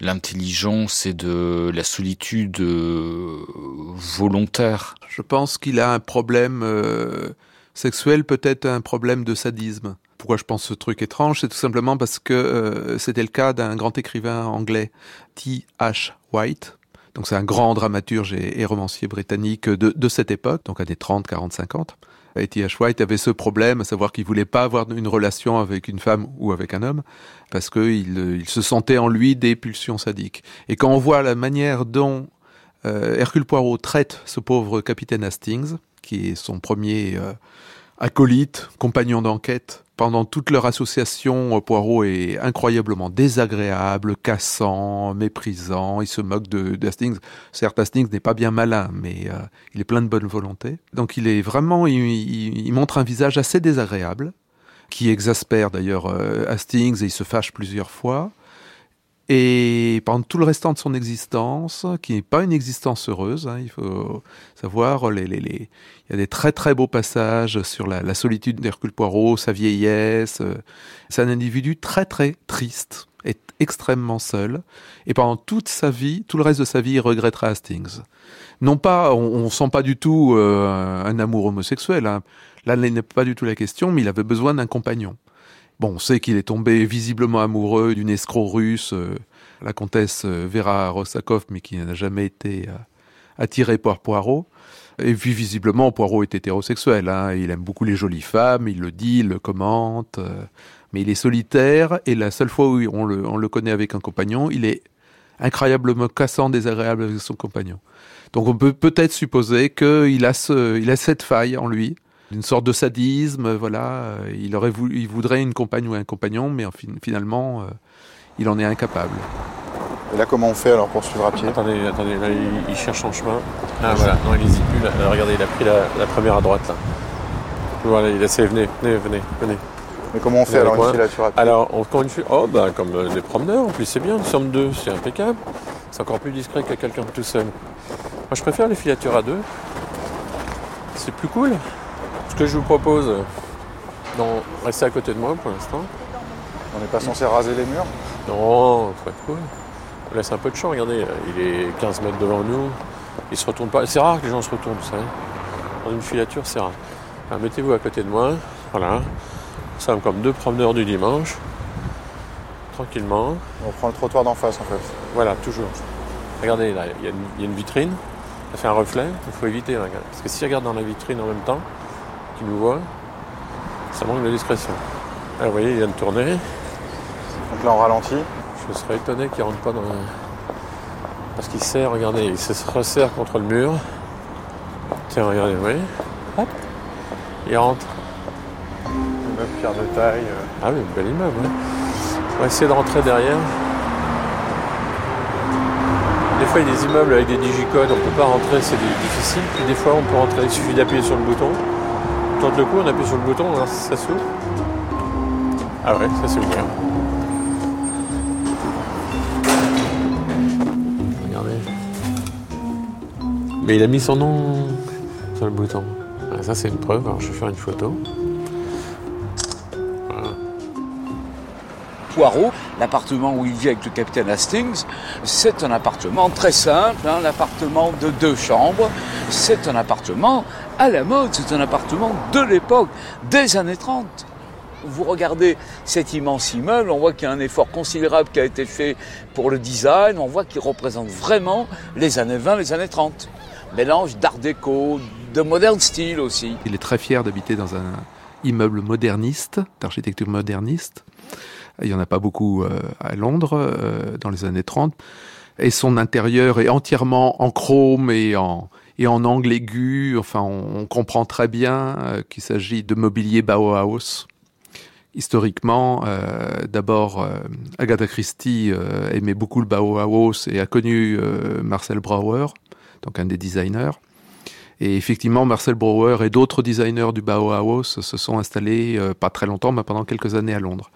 l'intelligence et de la solitude volontaire. Je pense qu'il a un problème sexuel, peut-être un problème de sadisme pourquoi je pense ce truc étrange, c'est tout simplement parce que euh, c'était le cas d'un grand écrivain anglais, T. H. White. Donc c'est un grand dramaturge et, romancier britannique de, cette époque, donc années 30, 40, 50. Et T. H. White avait ce problème, à savoir qu'il voulait pas avoir une relation avec une femme ou avec un homme, parce qu'il il se sentait en lui des pulsions sadiques. Et quand on voit la manière dont euh, Hercule Poirot traite ce pauvre capitaine Hastings, qui est son premier euh, acolyte, compagnon d'enquête, pendant toute leur association, euh, Poirot est incroyablement désagréable, cassant, méprisant. Il se moque de d'Hastings. Certes, Hastings n'est pas bien malin, mais euh, il est plein de bonne volonté. Donc, il est vraiment, il, montre un visage assez désagréable, qui exaspère d'ailleurs euh, Hastings et il se fâche plusieurs fois. Et pendant tout le restant de son existence, qui n'est pas une existence heureuse, hein, il faut savoir, les, les, les, il y a des très très beaux passages sur la, solitude d'Hercule Poirot, sa vieillesse. Euh, c'est un individu très très triste et extrêmement seul. Et pendant toute sa vie, tout le reste de sa vie, il regrettera Hastings. Non pas, on, on sent pas du tout euh, un amour homosexuel. Hein. Là, n'est pas du tout la question, mais il avait besoin d'un compagnon. Bon, on sait qu'il est tombé visiblement amoureux d'une escroc russe, euh, la comtesse euh, Vera Rosakov, mais qui n'a jamais été euh, attiré par Poirot. Et puis visiblement, Poirot est hétérosexuel. Hein. Il aime beaucoup les jolies femmes, il le dit, il le commente. mais il est solitaire et la seule fois où on le, on le connaît avec un compagnon, il est incroyablement cassant, désagréable avec son compagnon. Donc on peut peut-être supposer qu'il a, a cette faille en lui d'une sorte de sadisme. Voilà, euh, il aurait voulu, il voudrait une compagne ou un compagnon, mais finalement, euh, il en est incapable. Et là, comment on fait alors pour suivre à pied? Attendez, attendez, là, il, cherche son chemin. Ah voilà, non, il n'hésite plus. Là. regardez, il a pris la, première à droite là. Voilà, il essaie, venez, venez, venez, venez. Mais comment on fait alors une file à pied? Alors, encore une fois, oh bah comme euh, les promeneurs, en plus c'est bien, nous sommes deux, c'est impeccable. C'est encore plus discret que quelqu'un tout seul. Moi je préfère les filatures à deux. C'est plus cool. Ce que je vous propose, non, restez à côté de moi pour l'instant. On n'est pas censé raser les murs Non, faut être cool. On laisse un peu de champ, regardez, il est 15 mètres devant nous. Il se retourne pas. C'est rare que les gens se retournent, savez. Dans une filature, c'est rare. Mettez-vous à côté de moi. Voilà. Nous sommes comme deux promeneurs du dimanche. Tranquillement. On prend le trottoir d'en face en fait. Voilà, toujours. Regardez, là, il y, a une vitrine. Ça fait un reflet. Il faut éviter. Parce que si regarde dans la vitrine en même temps, qui nous voit, ça manque de discrétion. Ah, vous voyez, il vient de tourner. Donc là, on ralentit. Je serais étonné qu'il rentre pas dans Parce qu'il sert, regardez, il se resserre contre le mur. Tiens, regardez, vous voyez Hop Il rentre. Immeuble pierre de taille. Euh. Ah oui, bel immeuble, On va essayer de rentrer derrière. des fois, il y a des immeubles avec des digicodes, on ne peut pas rentrer, c'est difficile. Puis des fois, on peut rentrer, il suffit d'appuyer sur le bouton. Le coup, on appuie sur le bouton, on ça s'ouvre. Ah ouais, ça s'ouvre. Regardez. Mais il a mis son nom sur le bouton. ça, c'est une preuve. Alors, je vais faire une photo. Poirot, l'appartement où il vit avec le capitaine Hastings, c'est un appartement très simple, un appartement de deux chambres. C'est un appartement à la mode, c'est un appartement de l'époque, des années 30 vous regardez cet immense immeuble, on voit qu'il y a un effort considérable qui a été fait pour le design, on voit qu'il représente vraiment les années 20, les années 30. Mélange d'art déco, de moderne style aussi. Il est très fier d'habiter dans un immeuble moderniste, d'architecture moderniste. Il n'y en a pas beaucoup euh, à Londres euh, dans les années 30. Et son intérieur est entièrement en chrome et en, et en angle aigu. Enfin, on, comprend très bien euh, qu'il s'agit de mobilier Bauhaus. Historiquement, d'abord, Agatha Christie aimait beaucoup le Bauhaus et a connu Marcel Brauer, donc un des designers. Et effectivement, Marcel Brauer et d'autres designers du Bauhaus se sont installés, pas très longtemps, mais pendant quelques années à Londres.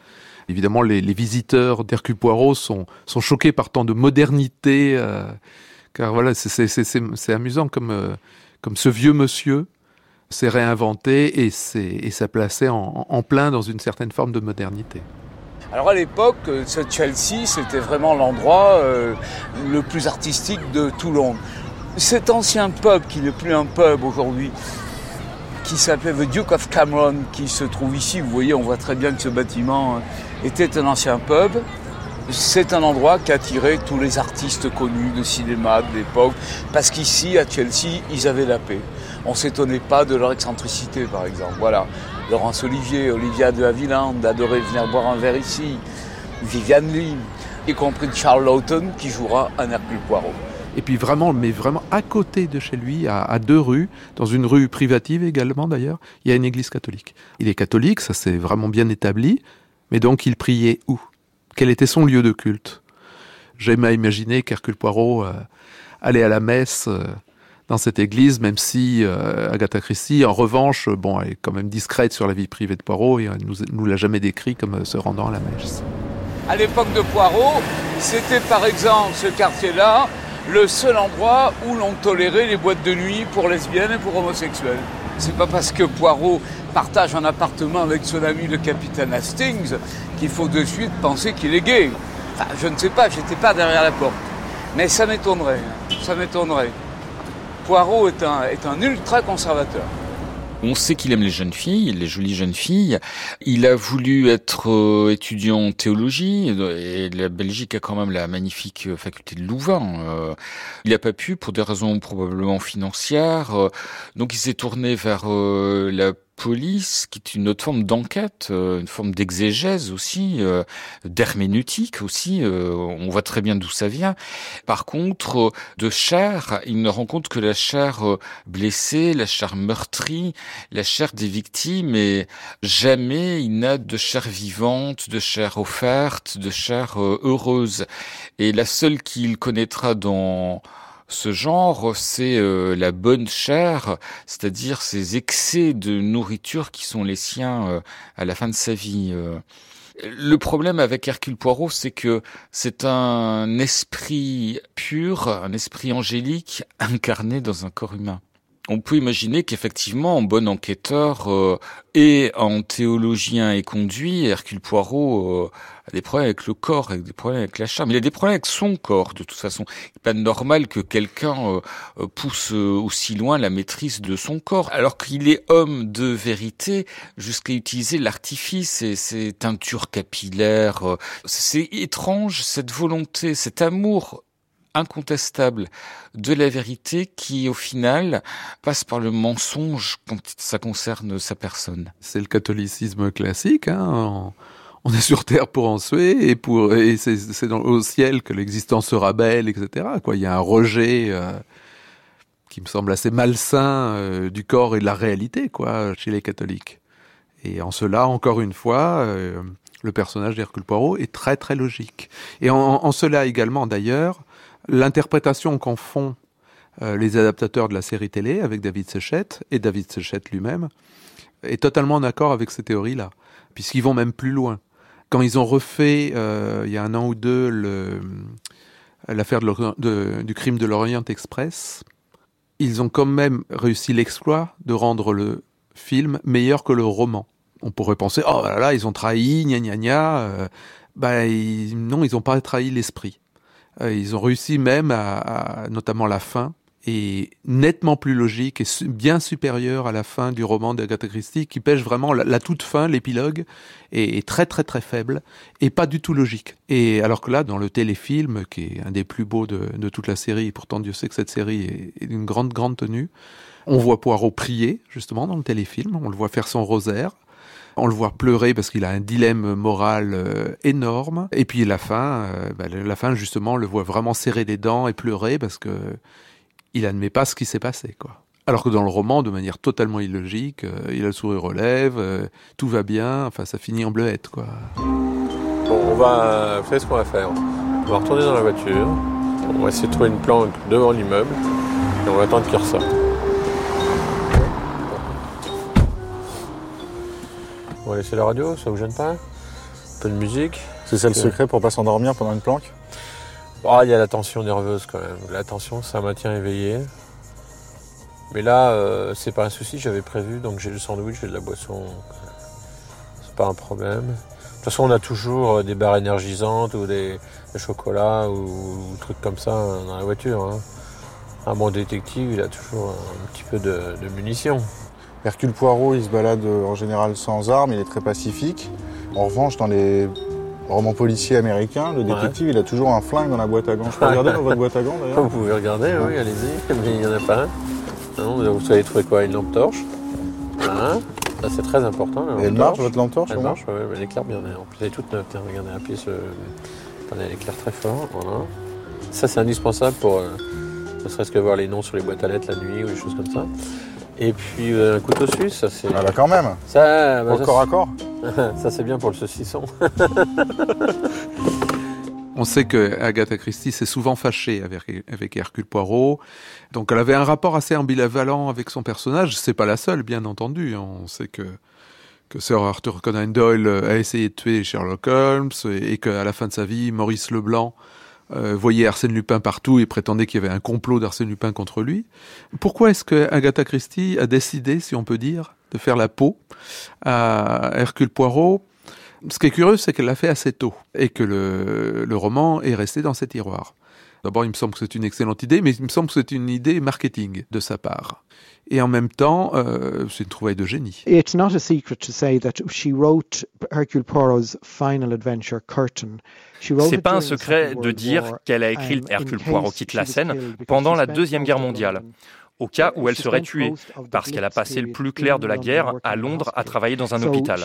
Évidemment, les, visiteurs d'Hercule Poirot sont, choqués par tant de modernité, euh, car voilà, c'est amusant comme, euh, comme ce vieux monsieur s'est réinventé et s'est placé en, en, plein dans une certaine forme de modernité. Alors à l'époque, euh, Chelsea, c'était vraiment l'endroit le plus artistique de Toulon. Cet ancien pub, qui n'est plus un pub aujourd'hui, qui s'appelait The Duke of Cameron, qui se trouve ici. Vous voyez, on voit très bien que ce bâtiment hein, était un ancien pub. C'est un endroit qui attirait tous les artistes connus de cinéma de l'époque, parce qu'ici, à Chelsea, ils avaient la paix. On s'étonnait pas de leur excentricité, par exemple. Voilà. Laurence Olivier, Olivia de Havilland adorait venir boire un verre ici. Viviane Lee, y compris Charles Lawton, qui jouera un Hercule Poirot. Et puis vraiment, mais vraiment à côté de chez lui, à, deux rues, dans une rue privative également d'ailleurs, il y a une église catholique. Il est catholique, ça c'est vraiment bien établi, mais donc il priait où? Quel était son lieu de culte? J'aime à imaginer qu'Hercule Poirot euh, allait à la messe euh, dans cette église, même si euh, Agatha Christie, en revanche, bon, elle est quand même discrète sur la vie privée de Poirot et nous, nous l'a jamais décrit comme se rendant à la messe. À l'époque de Poirot, c'était par exemple ce quartier-là, le seul endroit où l'on tolérait les boîtes de nuit pour lesbiennes et pour homosexuels. C'est pas parce que Poirot partage un appartement avec son ami le capitaine Hastings qu'il faut de suite penser qu'il est gay. Je ne sais pas, j'étais pas derrière la porte. Mais ça m'étonnerait, ça m'étonnerait. Poirot est un, est un ultra conservateur. On sait qu'il aime les jeunes filles, les jolies jeunes filles. Il a voulu être euh, étudiant en théologie et la Belgique a quand même la magnifique euh, faculté de Louvain. Euh, il n'a pas pu pour des raisons probablement financières. donc il s'est tourné vers la police, qui est une autre forme d'enquête, euh, une forme d'exégèse aussi, euh, d'herméneutique aussi. Euh, on voit très bien d'où ça vient. Par contre, de chair, il ne rencontre que la chair blessée, la chair meurtrie, la chair des victimes, et jamais il n'a de chair vivante, de chair offerte, de chair heureuse. Et la seule qu'il connaîtra dans ce genre, c'est euh, la bonne chair, c'est-à-dire ces excès de nourriture qui sont les siens euh, à la fin de sa vie. Euh. Le problème avec Hercule Poirot, c'est que c'est un esprit pur, un esprit angélique incarné dans un corps humain on peut imaginer qu'effectivement, en bon enquêteur euh, et en théologien et conduit, Hercule Poirot euh, a des problèmes avec le corps, avec des problèmes avec la chair, mais il a des problèmes avec son corps de toute façon. Il n'est pas normal que quelqu'un euh, pousse aussi loin la maîtrise de son corps, alors qu'il est homme de vérité jusqu'à utiliser l'artifice et ses teintures capillaires. C'est étrange cette volonté, cet amour incontestable de la vérité qui, au final, passe par le mensonge quand ça concerne sa personne. C'est le catholicisme classique. Hein on est sur terre pour en suer et pour et c'est au ciel que l'existence sera belle, etc. Quoi, il y a un rejet euh, qui me semble assez malsain euh, du corps et de la réalité, quoi, chez les catholiques. Et en cela, encore une fois, euh, le personnage d'Hercule Poirot est très très logique. Et en, cela également, d'ailleurs, L'interprétation qu'en font les adaptateurs de la série télé avec David Sechette et David Sechette lui-même est totalement en accord avec ces théories-là, puisqu'ils vont même plus loin. Quand ils ont refait, euh, il y a un an ou deux, l'affaire du crime de l'Orient Express, ils ont quand même réussi l'exploit de rendre le film meilleur que le roman. On pourrait penser, oh là là, ils ont trahi, gna gna gna. Euh, bah, non, ils n'ont pas trahi l'esprit. Euh, ils ont réussi même à, notamment la fin, est nettement plus logique et bien supérieure à la fin du roman d'Agatha Christie, qui pêche vraiment la, toute fin, l'épilogue, est, très très très faible et pas du tout logique. Et alors que là, dans le téléfilm, qui est un des plus beaux de, toute la série, et pourtant Dieu sait que cette série est, est d'une grande grande tenue, on voit Poirot prier justement dans le téléfilm, on le voit faire son rosaire. On le voit pleurer parce qu'il a un dilemme moral euh, énorme. Et puis la fin, euh, bah, la fin justement, on le voit vraiment serrer les dents et pleurer parce que il admet pas ce qui s'est passé, quoi. Alors que dans le roman, de manière totalement illogique, euh, il a le sourire aux lèvres, tout va bien, enfin ça finit en bleuette, quoi. Bon, on va faire ce qu'on va faire. On va retourner dans la voiture, on va essayer de trouver une planque devant l'immeuble et on va attendre qu'il ressorte. On va laisser la radio, ça vous gêne pas? Un peu de musique? C'est ça le secret pour pas s'endormir pendant une planque? Ah, il y a la tension nerveuse quand même. La tension, ça maintient éveillé. Mais là, euh, c'est pas un souci, j'avais prévu, donc j'ai le sandwich, j'ai de la boisson. C'est pas un problème. De toute façon, on a toujours euh, des barres énergisantes ou des, chocolats ou, trucs comme ça hein, dans la voiture. Hein. Un bon détective, il a toujours un petit peu de munitions. Hercule Poirot, il se balade euh, en général sans armes, il est très pacifique. En revanche, dans les romans policiers américains, le détective, il a toujours un flingue dans la boîte à gants. Je peux regarder dans votre boîte à gants d'ailleurs Vous pouvez regarder, oui, allez-y, mais il n'y en a pas un. Non, vous allez trouver quoi? Une lampe torche? Ça, c'est très important. elle marche, votre lampe torche Elle marche, oui, elle éclaire bien. En plus, elle est toute neuve. Regardez, appuyez sur. Attendez, elle éclaire très fort. Voilà. Ça, c'est indispensable pour euh, ne serait-ce que voir les noms sur les boîtes à lettres la nuit ou des choses comme ça. Et puis euh, un couteau suisse, ça c'est. Ah bah quand même Ça, bah, corps à corps Ça c'est bien pour le saucisson. On sait que Agatha Christie s'est souvent fâchée avec, avec Hercule Poirot. Donc elle avait un rapport assez ambivalent avec son personnage. C'est pas la seule, bien entendu. On sait que que Sir Arthur Conan Doyle a essayé de tuer Sherlock Holmes et, et qu'à la fin de sa vie, Maurice Leblanc euh, voyait Arsène Lupin partout et prétendait qu'il y avait un complot d'Arsène Lupin contre lui. Pourquoi est-ce que Agatha Christie a décidé, si on peut dire, de faire la peau à Hercule Poirot? Ce qui est curieux, c'est qu'elle l'a fait assez tôt et que le, le roman est resté dans ses tiroirs. D'abord, il me semble que c'est une excellente idée, mais il me semble que c'est une idée marketing de sa part. Et en même temps, euh, c'est une trouvaille de génie. It's not a secret to say that she wrote Hercule Poirot's final adventure, Curtain. C'est pas un secret de dire qu'elle a écrit Hercule Poirot quitte la scène pendant la Deuxième Guerre mondiale au cas où elle serait tuée, parce qu'elle a passé le plus clair de la guerre à Londres à travailler dans un hôpital.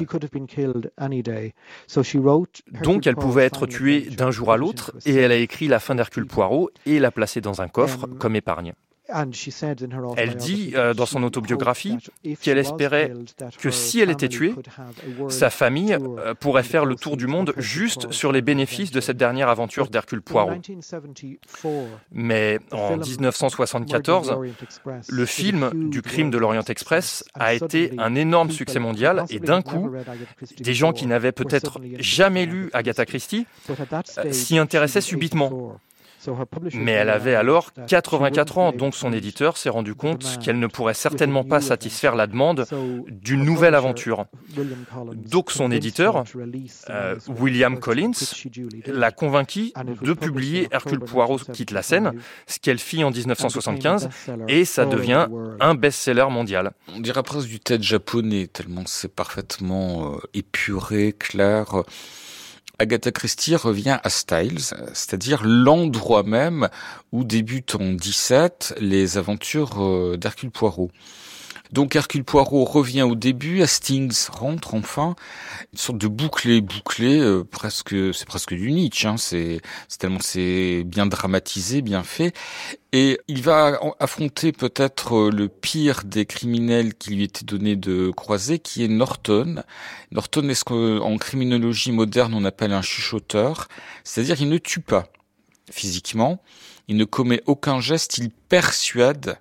Donc elle pouvait être tuée d'un jour à l'autre, et elle a écrit la fin d'Hercule Poirot et l'a placée dans un coffre comme épargne. Elle dit euh, dans son autobiographie qu'elle espérait que si elle était tuée, sa famille euh, pourrait faire le tour du monde juste sur les bénéfices de cette dernière aventure d'Hercule Poirot. Mais en 1974, le film du crime de l'Orient Express a été un énorme succès mondial et d'un coup, des gens qui n'avaient peut-être jamais lu Agatha Christie euh, s'y intéressaient subitement. Mais elle avait alors 84 ans, donc son éditeur s'est rendu compte qu'elle ne pourrait certainement pas satisfaire la demande d'une nouvelle aventure. Donc son éditeur, euh, William Collins, l'a convaincu de publier Hercule Poirot quitte la scène, ce qu'elle fit en 1975, et ça devient un best-seller mondial. On dirait presque du tête japonais, tellement c'est parfaitement euh, épuré, clair. Agatha Christie revient à Styles, c'est-à-dire l'endroit même où débutent en 17 les aventures euh, d'Hercule Poirot. Donc Hercule Poirot revient au début, Hastings rentre enfin, une sorte de bouclé bouclé, euh, presque c'est presque du Nietzsche, hein, c'est tellement c'est bien dramatisé, bien fait, et il va affronter peut-être euh, le pire des criminels qui lui était donné de croiser, qui est Norton. Norton est ce qu'en criminologie moderne on appelle un chuchoteur, c'est-à-dire il ne tue pas physiquement, il ne commet aucun geste, il persuade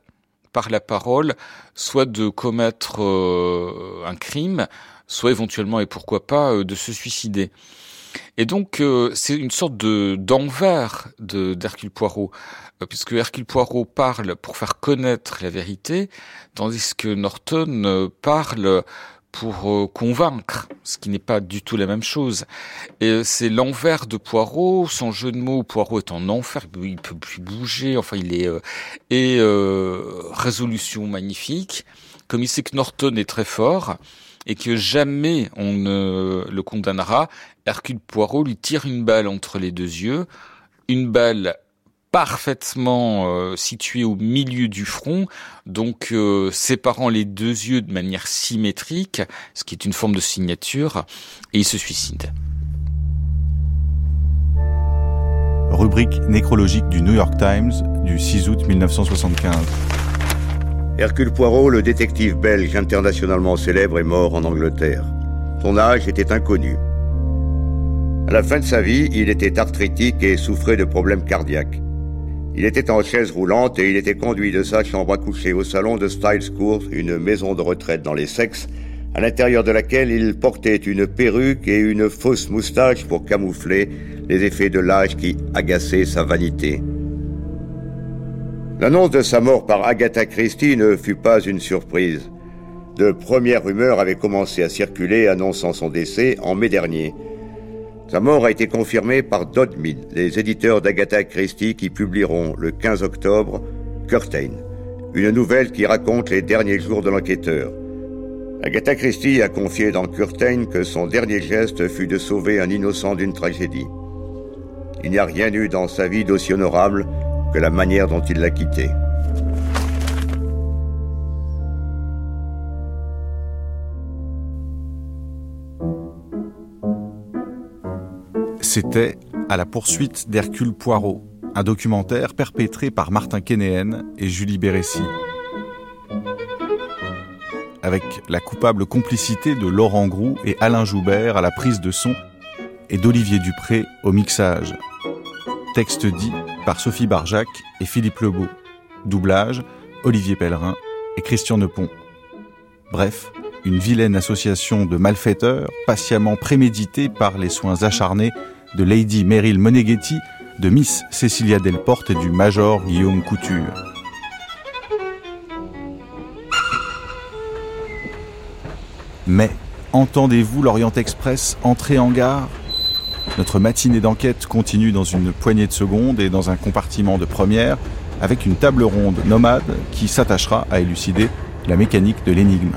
par la parole soit de commettre euh, un crime, soit éventuellement et pourquoi pas euh, de se suicider. Et donc euh, c'est une sorte de d'envers de d'Hercule Poirot, puisque Hercule Poirot parle pour faire connaître la vérité, tandis que Norton parle pour euh, convaincre, ce qui n'est pas du tout la même chose. Et c'est l'envers de Poirot, son jeu de mots, Poirot est en enfer, il peut plus bouger, enfin il est... Euh, et euh, résolution magnifique, comme il sait que Norton est très fort, et que jamais on ne le condamnera, Hercule Poirot lui tire une balle entre les deux yeux, une balle parfaitement euh, situé au milieu du front, donc euh, séparant les deux yeux de manière symétrique, ce qui est une forme de signature, et il se suicide. Rubrique nécrologique du New York Times du 6 août 1975. Hercule Poirot, le détective belge internationalement célèbre, est mort en Angleterre. Son âge était inconnu. À la fin de sa vie, il était arthritique et souffrait de problèmes cardiaques. Il était en chaise roulante et il était conduit de sa chambre à coucher au salon de Styles Court, une maison de retraite dans les sexes, à l'intérieur de laquelle il portait une perruque et une fausse moustache pour camoufler les effets de l'âge qui agaçaient sa vanité. L'annonce de sa mort par Agatha Christie ne fut pas une surprise. De premières rumeurs avaient commencé à circuler annonçant son décès en mai dernier. Sa mort a été confirmée par Dodmin, les éditeurs d'Agatha Christie qui publieront le 15 octobre Curtain, une nouvelle qui raconte les derniers jours de l'enquêteur. Agatha Christie a confié dans Curtain que son dernier geste fut de sauver un innocent d'une tragédie. Il n'y a rien eu dans sa vie d'aussi honorable que la manière dont il l'a quitté. C'était À la poursuite d'Hercule Poirot, un documentaire perpétré par Martin Kénéen et Julie Bérécy. Avec la coupable complicité de Laurent Groux et Alain Joubert à la prise de son et d'Olivier Dupré au mixage. Texte dit par Sophie Barjac et Philippe Lebeau. Doublage Olivier Pellerin et Christian Nepont. Bref, une vilaine association de malfaiteurs patiemment préméditée par les soins acharnés de Lady Meryl Moneghetti, de Miss Cecilia Delporte et du Major Guillaume Couture. Mais entendez-vous l'Orient Express entrer en gare? Notre matinée d'enquête continue dans une poignée de secondes et dans un compartiment de première avec une table ronde nomade qui s'attachera à élucider la mécanique de l'énigme.